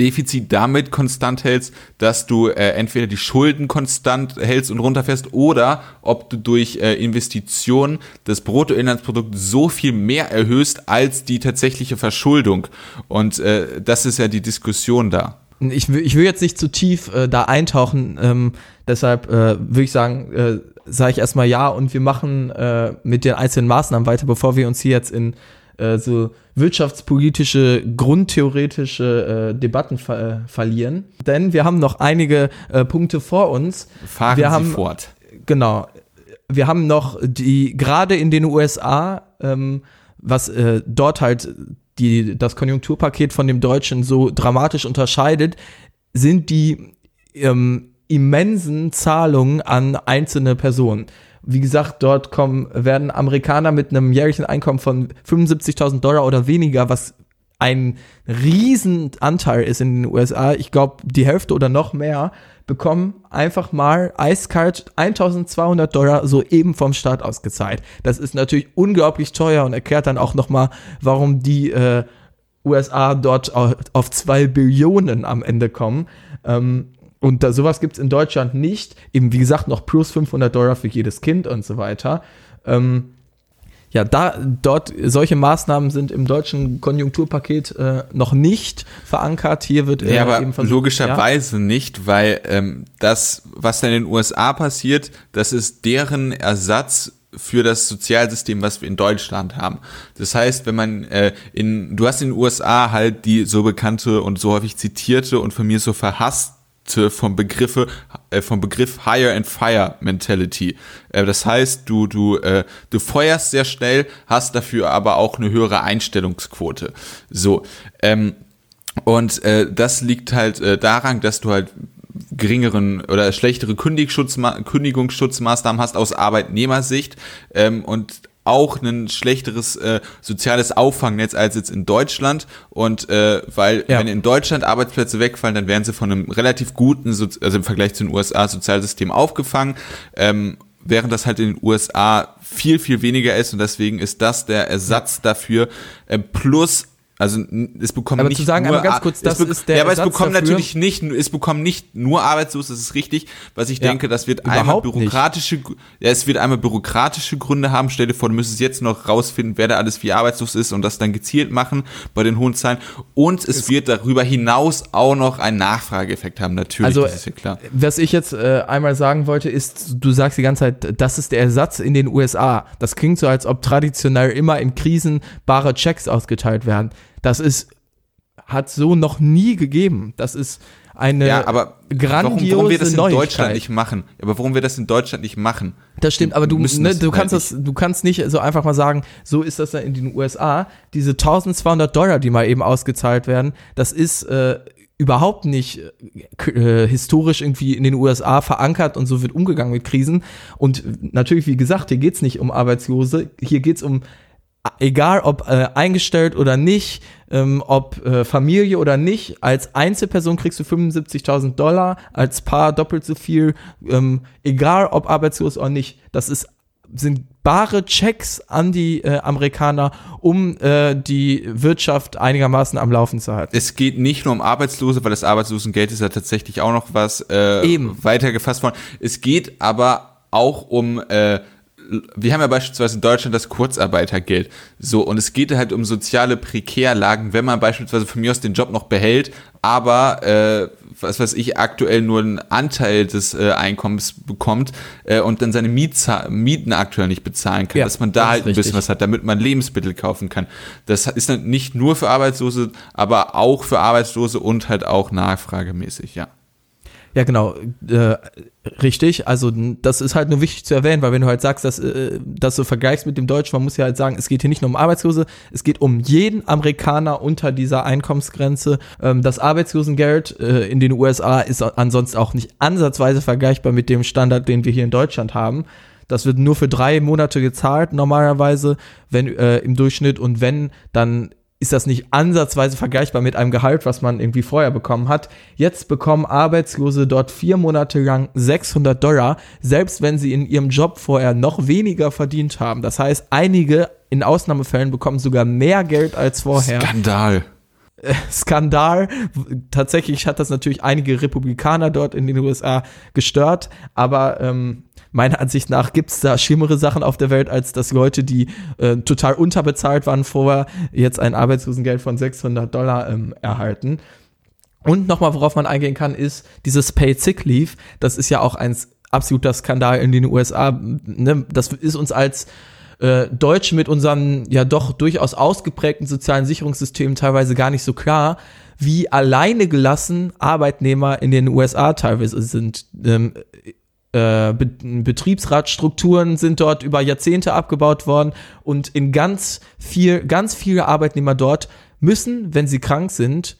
Defizit damit konstant hältst, dass du äh, entweder die Schulden konstant hältst und runterfährst oder ob du durch äh, Investitionen das Bruttoinlandsprodukt so viel mehr erhöhst als die tatsächliche Verschuldung. Und äh, das ist ja die Diskussion da. Ich will, ich will jetzt nicht zu tief äh, da eintauchen, ähm, deshalb äh, würde ich sagen, äh, sage ich erstmal ja und wir machen äh, mit den einzelnen Maßnahmen weiter, bevor wir uns hier jetzt in äh, so wirtschaftspolitische, grundtheoretische äh, Debatten ver äh, verlieren. Denn wir haben noch einige äh, Punkte vor uns. Fahren wir Sie haben, fort. Genau. Wir haben noch die, gerade in den USA, ähm, was äh, dort halt die, das Konjunkturpaket von dem Deutschen so dramatisch unterscheidet, sind die ähm, immensen Zahlungen an einzelne Personen. Wie gesagt, dort kommen, werden Amerikaner mit einem jährlichen Einkommen von 75.000 Dollar oder weniger, was ein Riesenanteil ist in den USA, ich glaube die Hälfte oder noch mehr, bekommen einfach mal eiskalt 1200 Dollar so eben vom Staat ausgezahlt. Das ist natürlich unglaublich teuer und erklärt dann auch nochmal, warum die äh, USA dort auf zwei Billionen am Ende kommen. Ähm, und da, sowas gibt's in Deutschland nicht. Eben, wie gesagt, noch plus 500 Dollar für jedes Kind und so weiter. Ähm, ja, da, dort, solche Maßnahmen sind im deutschen Konjunkturpaket äh, noch nicht verankert. Hier wird äh, ja, aber eben versucht, logischerweise ja. nicht, weil ähm, das, was in den USA passiert, das ist deren Ersatz für das Sozialsystem, was wir in Deutschland haben. Das heißt, wenn man äh, in, du hast in den USA halt die so bekannte und so häufig zitierte und von mir so verhasste vom Begriffe äh, vom Begriff Hire and Fire Mentality. Äh, das heißt, du du äh, du feuerst sehr schnell, hast dafür aber auch eine höhere Einstellungsquote. So ähm, und äh, das liegt halt äh, daran, dass du halt geringeren oder schlechtere Kündigungsschutzmaßnahmen hast aus Arbeitnehmersicht ähm, und auch ein schlechteres äh, soziales Auffangnetz als jetzt in Deutschland. Und äh, weil ja. wenn in Deutschland Arbeitsplätze wegfallen, dann werden sie von einem relativ guten, also im Vergleich zu den USA Sozialsystem aufgefangen, ähm, während das halt in den USA viel viel weniger ist. Und deswegen ist das der Ersatz dafür. Äh, plus also es bekommen aber nicht zu sagen, nur ganz kurz, das ist der Ja, aber es bekommen dafür. natürlich nicht, es bekommen nicht nur arbeitslos, das ist richtig, was ich ja, denke, das wird einmal bürokratische, nicht. ja, es wird einmal bürokratische Gründe haben. Stell dir vor, du müsstest jetzt noch rausfinden, wer da alles wie arbeitslos ist und das dann gezielt machen bei den hohen Zahlen. Und es, es wird darüber hinaus auch noch einen Nachfrageeffekt haben, natürlich, also, das ist ja klar. Was ich jetzt äh, einmal sagen wollte, ist, du sagst die ganze Zeit, das ist der Ersatz in den USA. Das klingt so, als ob traditionell immer in Krisen bare Checks ausgeteilt werden. Das ist, hat so noch nie gegeben. Das ist eine ja, aber grandiose warum, warum wir das in Neuigkeit. Deutschland nicht machen? Aber warum wir das in Deutschland nicht machen? Das stimmt, aber du, ne, du kannst halt das, du kannst nicht so einfach mal sagen, so ist das in den USA. Diese 1200 Dollar, die mal eben ausgezahlt werden, das ist äh, überhaupt nicht äh, historisch irgendwie in den USA verankert und so wird umgegangen mit Krisen. Und natürlich, wie gesagt, hier geht's nicht um Arbeitslose, hier geht's um egal ob äh, eingestellt oder nicht, ähm, ob äh, Familie oder nicht, als Einzelperson kriegst du 75.000 Dollar, als Paar doppelt so viel, ähm, egal ob arbeitslos oder nicht. Das ist sind bare Checks an die äh, Amerikaner, um äh, die Wirtschaft einigermaßen am Laufen zu halten. Es geht nicht nur um Arbeitslose, weil das Arbeitslosengeld ist ja tatsächlich auch noch was äh, Eben. weitergefasst worden. Es geht aber auch um äh, wir haben ja beispielsweise in Deutschland das Kurzarbeitergeld. So, und es geht halt um soziale Prekärlagen, wenn man beispielsweise von mir aus den Job noch behält, aber äh, was weiß ich, aktuell nur einen Anteil des äh, Einkommens bekommt äh, und dann seine Mietza Mieten aktuell nicht bezahlen kann, ja, dass man da halt ein bisschen was hat, damit man Lebensmittel kaufen kann. Das ist dann nicht nur für Arbeitslose, aber auch für Arbeitslose und halt auch nachfragemäßig, ja. Ja, genau, äh, richtig. Also das ist halt nur wichtig zu erwähnen, weil wenn du halt sagst, dass, äh, dass du vergleichst mit dem Deutschen, man muss ja halt sagen, es geht hier nicht nur um Arbeitslose, es geht um jeden Amerikaner unter dieser Einkommensgrenze. Ähm, das Arbeitslosengeld äh, in den USA ist ansonsten auch nicht ansatzweise vergleichbar mit dem Standard, den wir hier in Deutschland haben. Das wird nur für drei Monate gezahlt normalerweise, wenn äh, im Durchschnitt und wenn dann ist das nicht ansatzweise vergleichbar mit einem Gehalt, was man irgendwie vorher bekommen hat. Jetzt bekommen Arbeitslose dort vier Monate lang 600 Dollar, selbst wenn sie in ihrem Job vorher noch weniger verdient haben. Das heißt, einige in Ausnahmefällen bekommen sogar mehr Geld als vorher. Skandal. [laughs] Skandal. Tatsächlich hat das natürlich einige Republikaner dort in den USA gestört, aber ähm, meiner Ansicht nach gibt es da schlimmere Sachen auf der Welt, als dass Leute, die äh, total unterbezahlt waren vorher, jetzt ein Arbeitslosengeld von 600 Dollar ähm, erhalten. Und nochmal, worauf man eingehen kann, ist dieses Paid Sick Leave. Das ist ja auch ein absoluter Skandal in den USA. Ne? Das ist uns als äh, Deutsche mit unseren ja doch durchaus ausgeprägten sozialen Sicherungssystemen teilweise gar nicht so klar, wie alleine gelassen Arbeitnehmer in den USA teilweise sind. Ähm, äh, Be Betriebsratstrukturen sind dort über Jahrzehnte abgebaut worden und in ganz viel, ganz viele Arbeitnehmer dort müssen, wenn sie krank sind,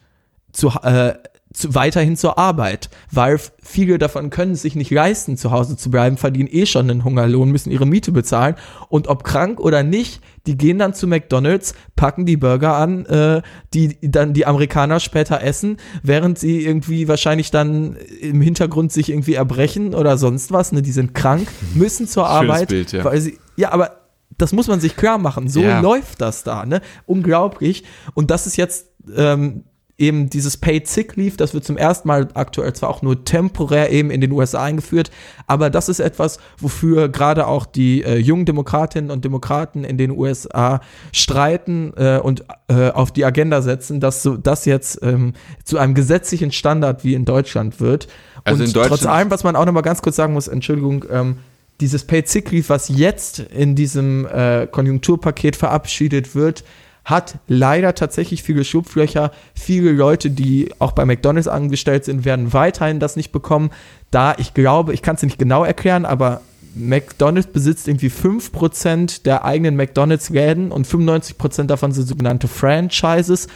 zu, äh, zu, weiterhin zur Arbeit, weil viele davon können sich nicht leisten, zu Hause zu bleiben, verdienen eh schon einen Hungerlohn, müssen ihre Miete bezahlen und ob krank oder nicht, die gehen dann zu McDonald's, packen die Burger an, äh, die dann die Amerikaner später essen, während sie irgendwie wahrscheinlich dann im Hintergrund sich irgendwie erbrechen oder sonst was, ne, die sind krank, müssen zur Schönes Arbeit, Bild, ja. weil sie, ja, aber das muss man sich klar machen. So ja. läuft das da, ne? Unglaublich. Und das ist jetzt ähm, eben dieses Paid Sick Leave, das wird zum ersten Mal aktuell zwar auch nur temporär eben in den USA eingeführt, aber das ist etwas, wofür gerade auch die äh, jungen Demokratinnen und Demokraten in den USA streiten äh, und äh, auf die Agenda setzen, dass so das jetzt ähm, zu einem gesetzlichen Standard wie in Deutschland wird. Also und in Deutschland trotz allem, was man auch noch mal ganz kurz sagen muss, Entschuldigung, ähm, dieses Paid Sick Leave, was jetzt in diesem äh, Konjunkturpaket verabschiedet wird, hat leider tatsächlich viele Schubflöcher. Viele Leute, die auch bei McDonalds angestellt sind, werden weiterhin das nicht bekommen. Da ich glaube, ich kann es nicht genau erklären, aber McDonalds besitzt irgendwie 5% der eigenen McDonalds-Läden und 95% davon sind sogenannte Franchises.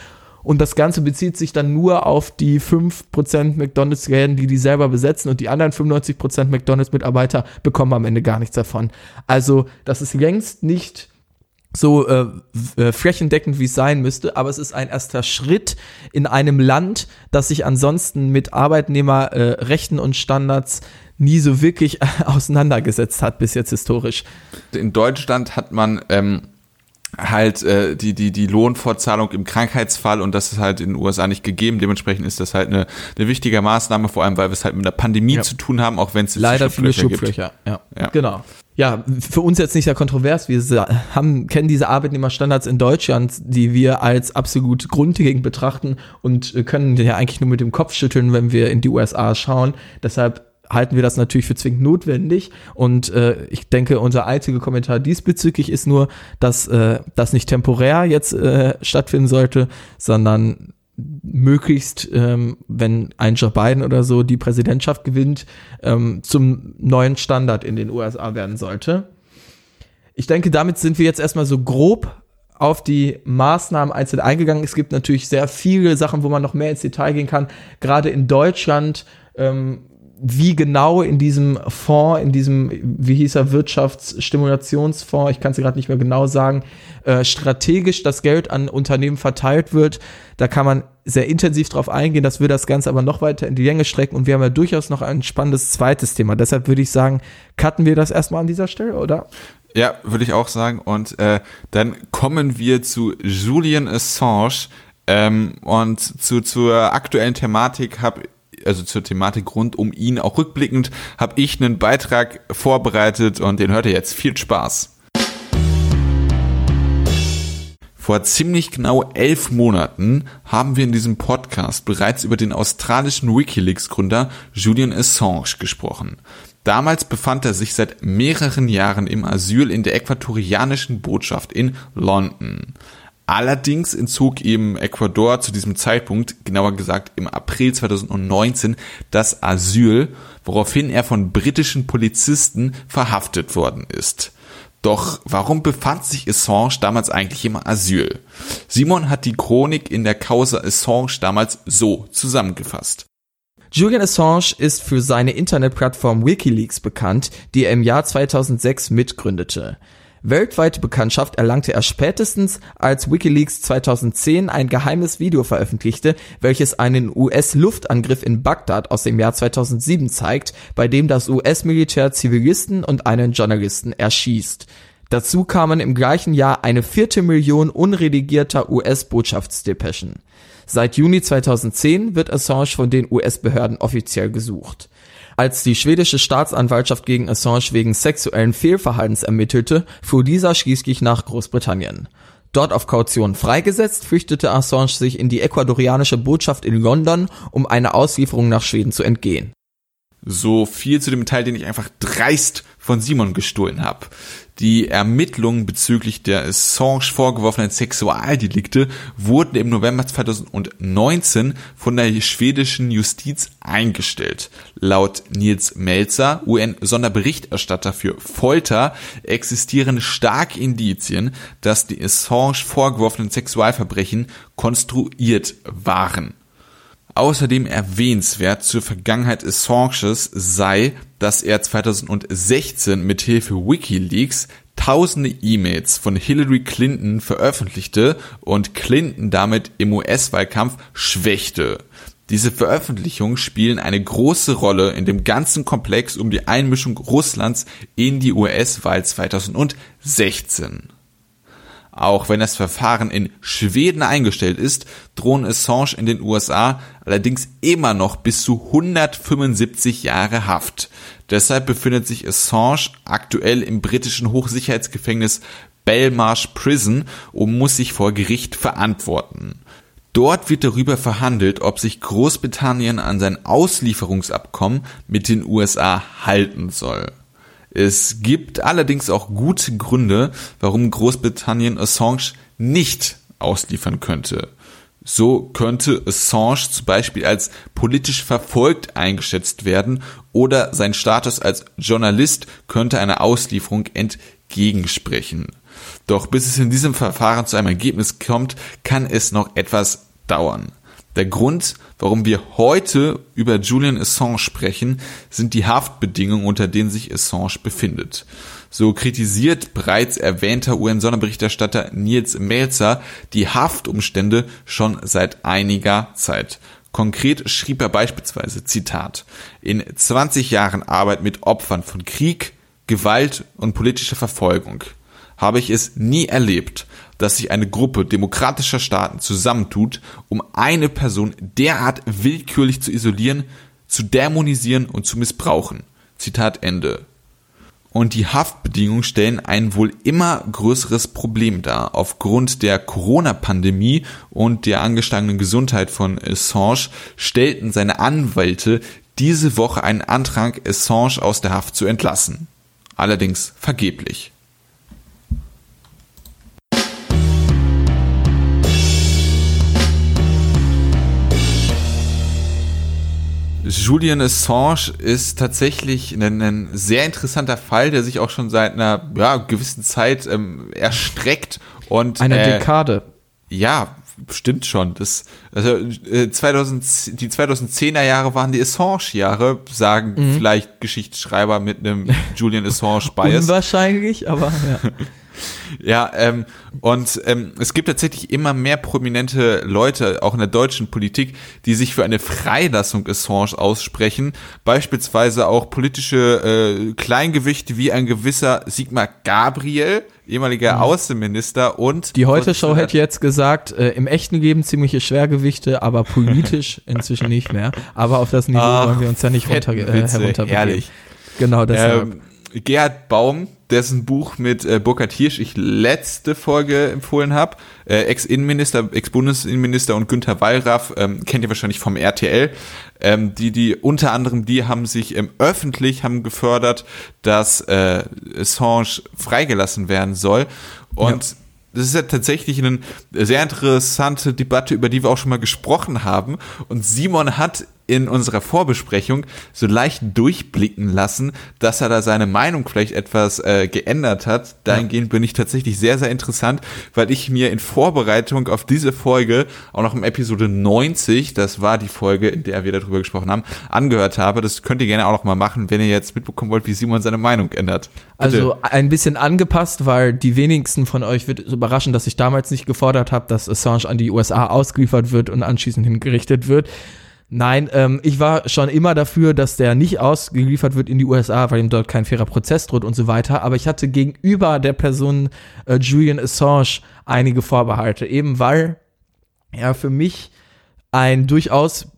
Und das Ganze bezieht sich dann nur auf die 5% McDonalds-Läden, die die selber besetzen und die anderen 95% McDonalds-Mitarbeiter bekommen am Ende gar nichts davon. Also das ist längst nicht so äh, äh, flächendeckend, wie es sein müsste, aber es ist ein erster Schritt in einem Land, das sich ansonsten mit Arbeitnehmerrechten äh, und Standards nie so wirklich [laughs] auseinandergesetzt hat bis jetzt historisch. In Deutschland hat man ähm, halt äh, die, die, die Lohnfortzahlung im Krankheitsfall und das ist halt in den USA nicht gegeben. Dementsprechend ist das halt eine, eine wichtige Maßnahme, vor allem weil wir es halt mit einer Pandemie ja. zu tun haben, auch wenn es leider viele Schubflöcher. Ja. ja, genau. Ja, für uns jetzt nicht sehr kontrovers. Wir haben, kennen diese Arbeitnehmerstandards in Deutschland, die wir als absolut grundlegend betrachten und können ja eigentlich nur mit dem Kopf schütteln, wenn wir in die USA schauen. Deshalb halten wir das natürlich für zwingend notwendig. Und äh, ich denke, unser einziger Kommentar diesbezüglich ist nur, dass äh, das nicht temporär jetzt äh, stattfinden sollte, sondern möglichst, ähm, wenn ein Joe Biden oder so die Präsidentschaft gewinnt, ähm, zum neuen Standard in den USA werden sollte. Ich denke, damit sind wir jetzt erstmal so grob auf die Maßnahmen einzeln eingegangen. Es gibt natürlich sehr viele Sachen, wo man noch mehr ins Detail gehen kann. Gerade in Deutschland ähm, wie genau in diesem Fonds, in diesem, wie hieß er, Wirtschaftsstimulationsfonds, ich kann es gerade nicht mehr genau sagen, äh, strategisch das Geld an Unternehmen verteilt wird. Da kann man sehr intensiv drauf eingehen, dass wir das Ganze aber noch weiter in die Länge strecken und wir haben ja durchaus noch ein spannendes zweites Thema. Deshalb würde ich sagen, cutten wir das erstmal an dieser Stelle, oder? Ja, würde ich auch sagen. Und äh, dann kommen wir zu Julian Assange. Ähm, und zu, zur aktuellen Thematik habe also zur Thematik rund um ihn, auch rückblickend, habe ich einen Beitrag vorbereitet und den hört ihr jetzt. Viel Spaß. Vor ziemlich genau elf Monaten haben wir in diesem Podcast bereits über den australischen Wikileaks-Gründer Julian Assange gesprochen. Damals befand er sich seit mehreren Jahren im Asyl in der äquatorianischen Botschaft in London. Allerdings entzog ihm Ecuador zu diesem Zeitpunkt, genauer gesagt im April 2019, das Asyl, woraufhin er von britischen Polizisten verhaftet worden ist. Doch warum befand sich Assange damals eigentlich im Asyl? Simon hat die Chronik in der Causa Assange damals so zusammengefasst. Julian Assange ist für seine Internetplattform Wikileaks bekannt, die er im Jahr 2006 mitgründete. Weltweite Bekanntschaft erlangte er spätestens, als WikiLeaks 2010 ein geheimes Video veröffentlichte, welches einen US-Luftangriff in Bagdad aus dem Jahr 2007 zeigt, bei dem das US-Militär Zivilisten und einen Journalisten erschießt. Dazu kamen im gleichen Jahr eine vierte Million unredigierter US-Botschaftsdepeschen. Seit Juni 2010 wird Assange von den US-Behörden offiziell gesucht. Als die schwedische Staatsanwaltschaft gegen Assange wegen sexuellen Fehlverhaltens ermittelte, fuhr dieser schließlich nach Großbritannien. Dort auf Kaution freigesetzt, flüchtete Assange sich in die ecuadorianische Botschaft in London, um einer Auslieferung nach Schweden zu entgehen. So viel zu dem Teil, den ich einfach dreist von Simon gestohlen habe. Die Ermittlungen bezüglich der Assange vorgeworfenen Sexualdelikte wurden im November 2019 von der schwedischen Justiz eingestellt. Laut Nils Melzer, UN-Sonderberichterstatter für Folter, existieren starke Indizien, dass die Assange vorgeworfenen Sexualverbrechen konstruiert waren. Außerdem erwähnenswert zur Vergangenheit Assanges sei, dass er 2016 mit Hilfe WikiLeaks tausende E-Mails von Hillary Clinton veröffentlichte und Clinton damit im US-Wahlkampf schwächte. Diese Veröffentlichungen spielen eine große Rolle in dem ganzen Komplex um die Einmischung Russlands in die US-Wahl 2016. Auch wenn das Verfahren in Schweden eingestellt ist, drohen Assange in den USA allerdings immer noch bis zu 175 Jahre Haft. Deshalb befindet sich Assange aktuell im britischen Hochsicherheitsgefängnis Belmarsh Prison und muss sich vor Gericht verantworten. Dort wird darüber verhandelt, ob sich Großbritannien an sein Auslieferungsabkommen mit den USA halten soll. Es gibt allerdings auch gute Gründe, warum Großbritannien Assange nicht ausliefern könnte. So könnte Assange zum Beispiel als politisch verfolgt eingeschätzt werden oder sein Status als Journalist könnte einer Auslieferung entgegensprechen. Doch bis es in diesem Verfahren zu einem Ergebnis kommt, kann es noch etwas dauern. Der Grund, warum wir heute über Julian Assange sprechen, sind die Haftbedingungen, unter denen sich Assange befindet. So kritisiert bereits erwähnter UN-Sonderberichterstatter Nils Melzer die Haftumstände schon seit einiger Zeit. Konkret schrieb er beispielsweise, Zitat, in 20 Jahren Arbeit mit Opfern von Krieg, Gewalt und politischer Verfolgung habe ich es nie erlebt, dass sich eine Gruppe demokratischer Staaten zusammentut, um eine Person derart willkürlich zu isolieren, zu dämonisieren und zu missbrauchen. Zitat Ende. Und die Haftbedingungen stellen ein wohl immer größeres Problem dar. Aufgrund der Corona-Pandemie und der angestangenen Gesundheit von Assange stellten seine Anwälte diese Woche einen Antrag, Assange aus der Haft zu entlassen. Allerdings vergeblich. Julian Assange ist tatsächlich ein, ein, sehr interessanter Fall, der sich auch schon seit einer ja, gewissen Zeit ähm, erstreckt und eine äh, Dekade. Ja, stimmt schon. Das, also äh, 2000, die 2010er Jahre waren die Assange-Jahre, sagen mhm. vielleicht Geschichtsschreiber mit einem Julian Assange-Bias. [laughs] Unwahrscheinlich, aber ja. [laughs] Ja, ähm, und ähm, es gibt tatsächlich immer mehr prominente Leute, auch in der deutschen Politik, die sich für eine Freilassung Assange aussprechen. Beispielsweise auch politische äh, Kleingewichte wie ein gewisser Sigmar Gabriel, ehemaliger mhm. Außenminister und die Heute Show hätte jetzt gesagt, äh, im echten Leben ziemliche Schwergewichte, aber politisch [laughs] inzwischen nicht mehr. Aber auf das Niveau Ach, wollen wir uns ja nicht runter, äh, herunterbegeben. Ehrlich. Genau deshalb. Ähm, Gerhard Baum, dessen Buch mit äh, Burkhard Hirsch ich letzte Folge empfohlen habe. Äh, Ex-Innenminister, Ex-Bundesinnenminister und Günther Wallraff, ähm, kennt ihr wahrscheinlich vom RTL. Ähm, die, die unter anderem, die haben sich ähm, öffentlich haben gefördert, dass äh, Assange freigelassen werden soll. Und ja das ist ja tatsächlich eine sehr interessante Debatte, über die wir auch schon mal gesprochen haben. Und Simon hat in unserer Vorbesprechung so leicht durchblicken lassen, dass er da seine Meinung vielleicht etwas äh, geändert hat. Dahingehend bin ich tatsächlich sehr, sehr interessant, weil ich mir in Vorbereitung auf diese Folge auch noch im Episode 90, das war die Folge, in der wir darüber gesprochen haben, angehört habe. Das könnt ihr gerne auch noch mal machen, wenn ihr jetzt mitbekommen wollt, wie Simon seine Meinung ändert. Bitte. Also ein bisschen angepasst, weil die wenigsten von euch wird überraschen, dass ich damals nicht gefordert habe, dass Assange an die USA ausgeliefert wird und anschließend hingerichtet wird. Nein, ähm, ich war schon immer dafür, dass der nicht ausgeliefert wird in die USA, weil ihm dort kein fairer Prozess droht und so weiter. Aber ich hatte gegenüber der Person äh, Julian Assange einige Vorbehalte, eben weil er für mich ein durchaus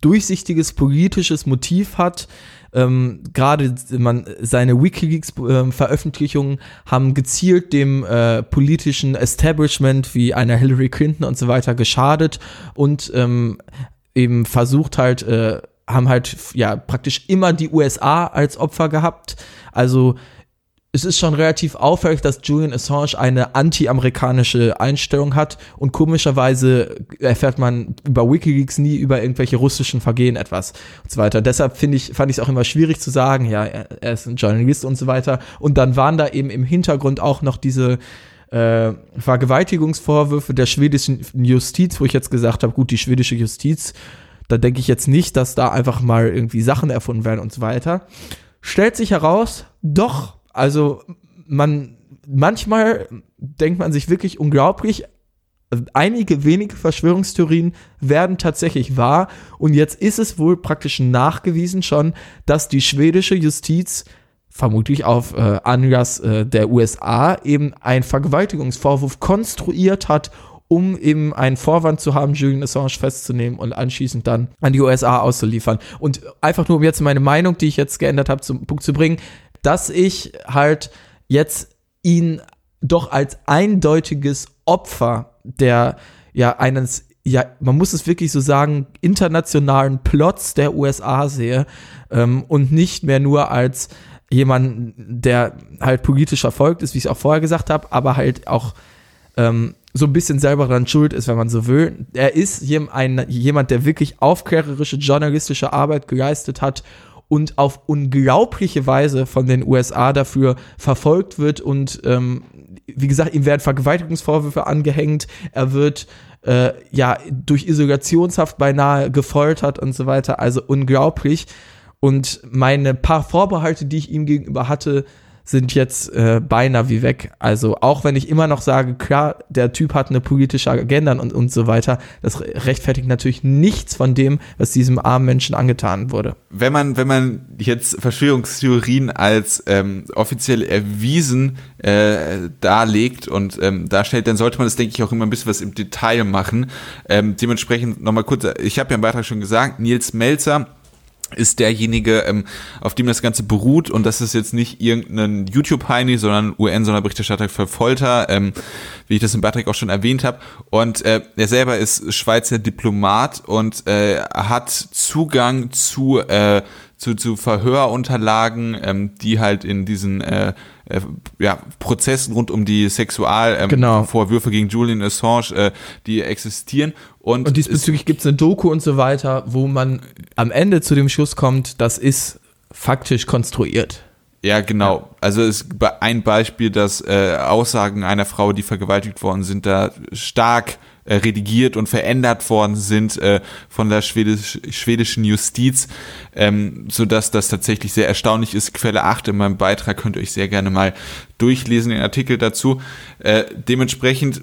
durchsichtiges politisches Motiv hat. Ähm, Gerade seine WikiLeaks-Veröffentlichungen äh, haben gezielt dem äh, politischen Establishment wie einer Hillary Clinton und so weiter geschadet und ähm, eben versucht halt, äh, haben halt ja praktisch immer die USA als Opfer gehabt. Also es ist schon relativ auffällig, dass Julian Assange eine anti-amerikanische Einstellung hat und komischerweise erfährt man über WikiLeaks nie über irgendwelche russischen Vergehen etwas und so weiter. Deshalb finde ich, fand ich es auch immer schwierig zu sagen, ja, er, er ist ein Journalist und so weiter. Und dann waren da eben im Hintergrund auch noch diese äh, Vergewaltigungsvorwürfe der schwedischen Justiz, wo ich jetzt gesagt habe, gut, die schwedische Justiz, da denke ich jetzt nicht, dass da einfach mal irgendwie Sachen erfunden werden und so weiter. Stellt sich heraus, doch, also man, manchmal denkt man sich wirklich unglaublich, einige wenige Verschwörungstheorien werden tatsächlich wahr und jetzt ist es wohl praktisch nachgewiesen schon, dass die schwedische Justiz vermutlich auf äh, Anlass äh, der USA eben einen Vergewaltigungsvorwurf konstruiert hat, um eben einen Vorwand zu haben, Julian Assange festzunehmen und anschließend dann an die USA auszuliefern. Und einfach nur, um jetzt meine Meinung, die ich jetzt geändert habe, zum Punkt zu bringen, dass ich halt jetzt ihn doch als eindeutiges Opfer der ja eines ja, man muss es wirklich so sagen, internationalen Plots der USA sehe ähm, und nicht mehr nur als jemand, der halt politisch verfolgt ist, wie ich es auch vorher gesagt habe, aber halt auch ähm, so ein bisschen selber daran schuld ist, wenn man so will. Er ist jemand, der wirklich aufklärerische journalistische Arbeit geleistet hat und auf unglaubliche Weise von den USA dafür verfolgt wird und ähm, wie gesagt, ihm werden Vergewaltigungsvorwürfe angehängt, er wird äh, ja durch Isolationshaft beinahe gefoltert und so weiter, also unglaublich. Und meine paar Vorbehalte, die ich ihm gegenüber hatte, sind jetzt äh, beinahe wie weg. Also auch wenn ich immer noch sage, klar, der Typ hat eine politische Agenda und, und so weiter, das rechtfertigt natürlich nichts von dem, was diesem armen Menschen angetan wurde. Wenn man, wenn man jetzt Verschwörungstheorien als ähm, offiziell erwiesen äh, darlegt und ähm, darstellt, dann sollte man das, denke ich, auch immer ein bisschen was im Detail machen. Ähm, dementsprechend nochmal kurz, ich habe ja im Beitrag schon gesagt, Nils Melzer ist derjenige, ähm, auf dem das Ganze beruht und das ist jetzt nicht irgendein YouTube-Heini, sondern UN-Sonderberichterstatter für Folter, ähm, wie ich das im Beitrag auch schon erwähnt habe. Und äh, er selber ist Schweizer Diplomat und äh, hat Zugang zu, äh, zu, zu Verhörunterlagen, ähm, die halt in diesen äh, äh, ja, Prozessen rund um die Sexualvorwürfe ähm, genau. gegen Julian Assange, äh, die existieren. Und, und diesbezüglich gibt es eine Doku und so weiter, wo man am Ende zu dem Schluss kommt, das ist faktisch konstruiert. Ja, genau. Also es ein Beispiel, dass äh, Aussagen einer Frau, die vergewaltigt worden sind, da stark äh, redigiert und verändert worden sind äh, von der schwedisch, schwedischen Justiz, ähm, so dass das tatsächlich sehr erstaunlich ist. Quelle 8 in meinem Beitrag könnt ihr euch sehr gerne mal durchlesen, den Artikel dazu. Äh, dementsprechend,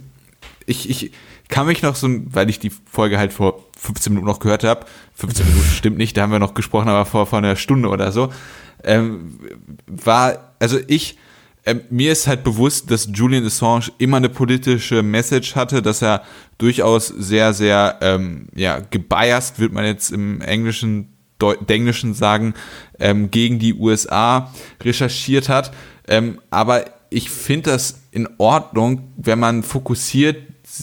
ich, ich kann mich noch so, weil ich die Folge halt vor 15 Minuten noch gehört habe, 15 Minuten [laughs] stimmt nicht, da haben wir noch gesprochen, aber vor, vor einer Stunde oder so, ähm, war, also ich ähm, mir ist halt bewusst, dass Julian Assange immer eine politische Message hatte, dass er durchaus sehr, sehr, ähm, ja, gebiased, wird man jetzt im Englischen, Englischen sagen, ähm, gegen die USA recherchiert hat. Ähm, aber ich finde das in Ordnung, wenn man fokussiert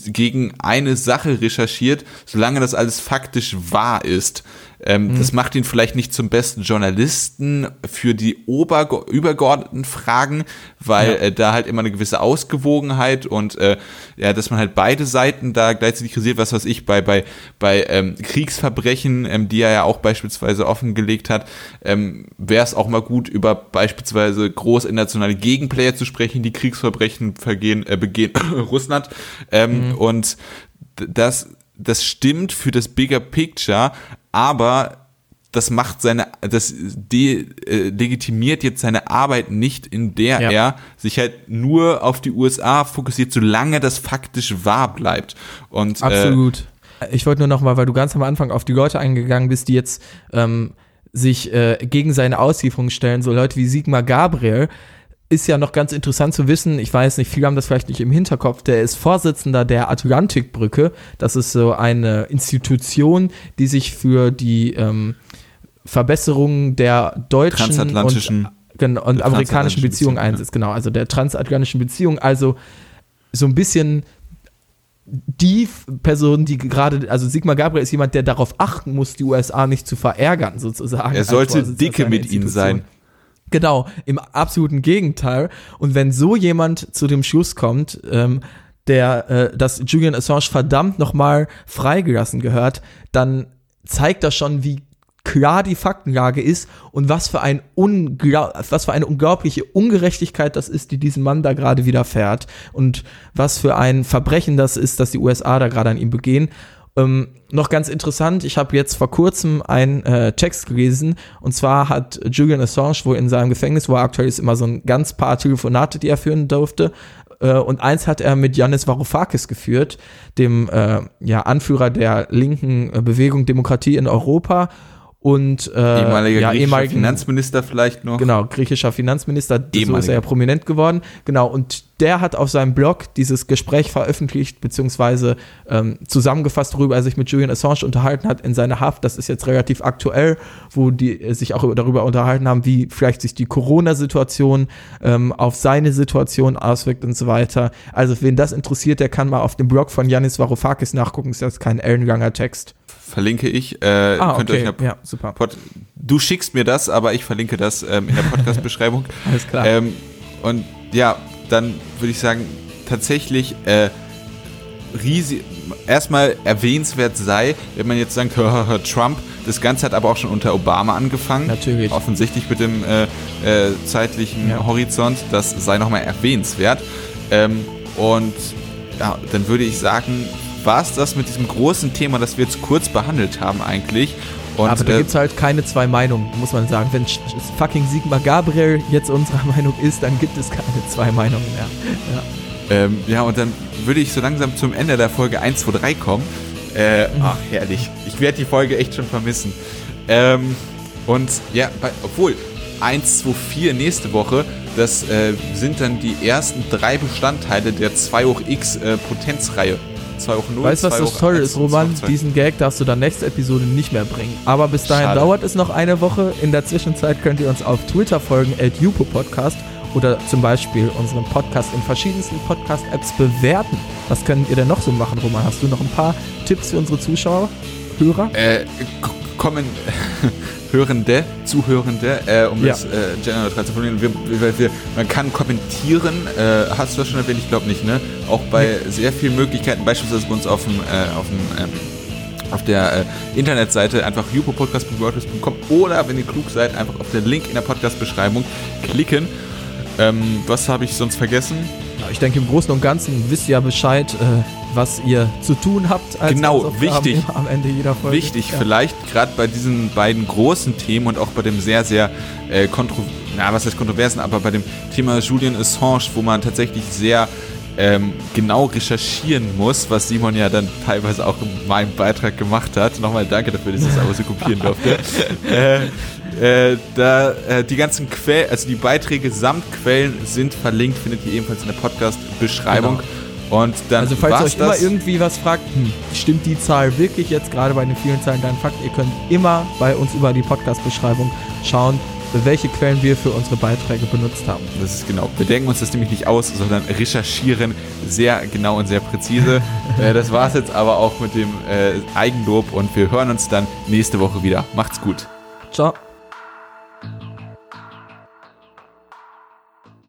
gegen eine Sache recherchiert, solange das alles faktisch wahr ist. Ähm, mhm. Das macht ihn vielleicht nicht zum besten Journalisten für die ober übergeordneten Fragen, weil ja. äh, da halt immer eine gewisse Ausgewogenheit und äh, ja, dass man halt beide Seiten da gleichzeitig kritisiert, was weiß ich, bei, bei, bei ähm, Kriegsverbrechen, ähm, die er ja auch beispielsweise offengelegt hat, ähm, wäre es auch mal gut, über beispielsweise groß internationale Gegenplayer zu sprechen, die Kriegsverbrechen vergehen, äh, begehen [coughs] Russland. Ähm, mhm. Und das das stimmt für das Bigger Picture, aber das macht seine, das de, äh, legitimiert jetzt seine Arbeit nicht, in der ja. er sich halt nur auf die USA fokussiert, solange das faktisch wahr bleibt. Und, äh, Absolut. Äh, ich wollte nur noch mal, weil du ganz am Anfang auf die Leute eingegangen bist, die jetzt ähm, sich äh, gegen seine Auslieferung stellen, so Leute wie Sigmar Gabriel, ist ja noch ganz interessant zu wissen, ich weiß nicht, viele haben das vielleicht nicht im Hinterkopf, der ist Vorsitzender der Atlantikbrücke. Das ist so eine Institution, die sich für die ähm, Verbesserung der deutschen transatlantischen und, und amerikanischen Beziehungen Beziehung, einsetzt. Ja. Genau, also der transatlantischen Beziehung. Also so ein bisschen die Person, die gerade, also Sigmar Gabriel ist jemand, der darauf achten muss, die USA nicht zu verärgern, sozusagen. Er sollte dicke mit ihnen sein. Genau, im absoluten Gegenteil. Und wenn so jemand zu dem Schluss kommt, ähm, der, äh, dass Julian Assange verdammt nochmal freigelassen gehört, dann zeigt das schon, wie klar die Faktenlage ist und was für, ein was für eine unglaubliche Ungerechtigkeit das ist, die diesem Mann da gerade widerfährt und was für ein Verbrechen das ist, dass die USA da gerade an ihm begehen. Ähm, noch ganz interessant, ich habe jetzt vor kurzem einen äh, Text gelesen und zwar hat Julian Assange wohl in seinem Gefängnis, wo er aktuell ist, immer so ein ganz paar Telefonate, die er führen durfte. Äh, und eins hat er mit Yannis Varoufakis geführt, dem äh, ja, Anführer der linken äh, Bewegung Demokratie in Europa und äh, ehemaliger ja, ehemaligen Finanzminister vielleicht noch. Genau, griechischer Finanzminister, so ist er ja prominent geworden. Genau, und der hat auf seinem Blog dieses Gespräch veröffentlicht, beziehungsweise ähm, zusammengefasst, worüber er sich mit Julian Assange unterhalten hat in seiner Haft. Das ist jetzt relativ aktuell, wo die äh, sich auch darüber unterhalten haben, wie vielleicht sich die Corona-Situation ähm, auf seine Situation auswirkt und so weiter. Also, wen das interessiert, der kann mal auf dem Blog von Yanis Varoufakis nachgucken, ist jetzt kein ellenlanger Text. Verlinke ich. Äh, ah, okay. ja, super. Pod du schickst mir das, aber ich verlinke das ähm, in der Podcast-Beschreibung. [laughs] Alles klar. Ähm, und ja, dann würde ich sagen, tatsächlich äh, riesig, erstmal erwähnenswert sei, wenn man jetzt sagt, [laughs] Trump, das Ganze hat aber auch schon unter Obama angefangen. Natürlich. Offensichtlich mit dem äh, äh, zeitlichen ja. Horizont. Das sei nochmal erwähnenswert. Ähm, und ja, dann würde ich sagen, war es das mit diesem großen Thema, das wir jetzt kurz behandelt haben eigentlich. Und, aber da äh, gibt es halt keine zwei Meinungen, muss man sagen. Wenn fucking Sigmar Gabriel jetzt unserer [laughs] Meinung ist, dann gibt es keine zwei Meinungen mehr. Ja, ähm, ja und dann würde ich so langsam zum Ende der Folge 1, 2, 3 kommen. Äh, mhm. Ach, herrlich. Ich werde die Folge echt schon vermissen. Ähm, und ja, bei, obwohl 1, 2, 4 nächste Woche, das äh, sind dann die ersten drei Bestandteile der 2 hoch x äh, Potenzreihe. 2 hoch 0, Weißt du, was das toll ist, Roman? Diesen Gag darfst du dann nächste Episode nicht mehr bringen. Aber bis dahin Schade. dauert es noch eine Woche. In der Zwischenzeit könnt ihr uns auf Twitter folgen, at Podcast oder zum Beispiel unseren Podcast in verschiedensten Podcast-Apps bewerten. Was könnt ihr denn noch so machen, Roman? Hast du noch ein paar Tipps für unsere Zuschauer, Hörer? Äh, kommen [laughs] Hörende, Zuhörende, äh, um ja. das äh, genderneutral zu formulieren. Wir, wir, wir, man kann kommentieren, äh, hast du das schon erwähnt? Ich glaube nicht, ne? Auch bei nee. sehr vielen Möglichkeiten, beispielsweise bei uns auf dem, äh, auf dem ähm, auf der äh, Internetseite einfach jupopodcast.wordpress.com oder wenn ihr klug seid, einfach auf den Link in der Podcast-Beschreibung klicken. Ähm, was habe ich sonst vergessen? Ich denke, im Großen und Ganzen wisst ihr ja Bescheid, äh, was ihr zu tun habt. genau, wichtig. [laughs] Am Ende jeder Folge. Wichtig, ja. vielleicht gerade bei diesen beiden großen Themen und auch bei dem sehr, sehr äh, kontro na, was heißt kontroversen, aber bei dem Thema Julian Assange, wo man tatsächlich sehr ähm, genau recherchieren muss, was Simon ja dann teilweise auch in meinem Beitrag gemacht hat. Nochmal danke dafür, dass ich das aber so kopieren [laughs] durfte. äh, äh, da äh, die ganzen Quellen, also die Beiträge samt Quellen sind verlinkt, findet ihr ebenfalls in der Podcast-Beschreibung. Genau. Und dann also falls ihr euch immer irgendwie was fragt, hm, stimmt die Zahl wirklich jetzt gerade bei den vielen Zahlen, dann Fakt, ihr könnt immer bei uns über die Podcast-Beschreibung schauen, welche Quellen wir für unsere Beiträge benutzt haben. Das ist genau. Wir denken uns das nämlich nicht aus, sondern recherchieren sehr genau und sehr präzise. [laughs] äh, das war es jetzt aber auch mit dem äh, Eigenlob und wir hören uns dann nächste Woche wieder. Macht's gut. Ciao.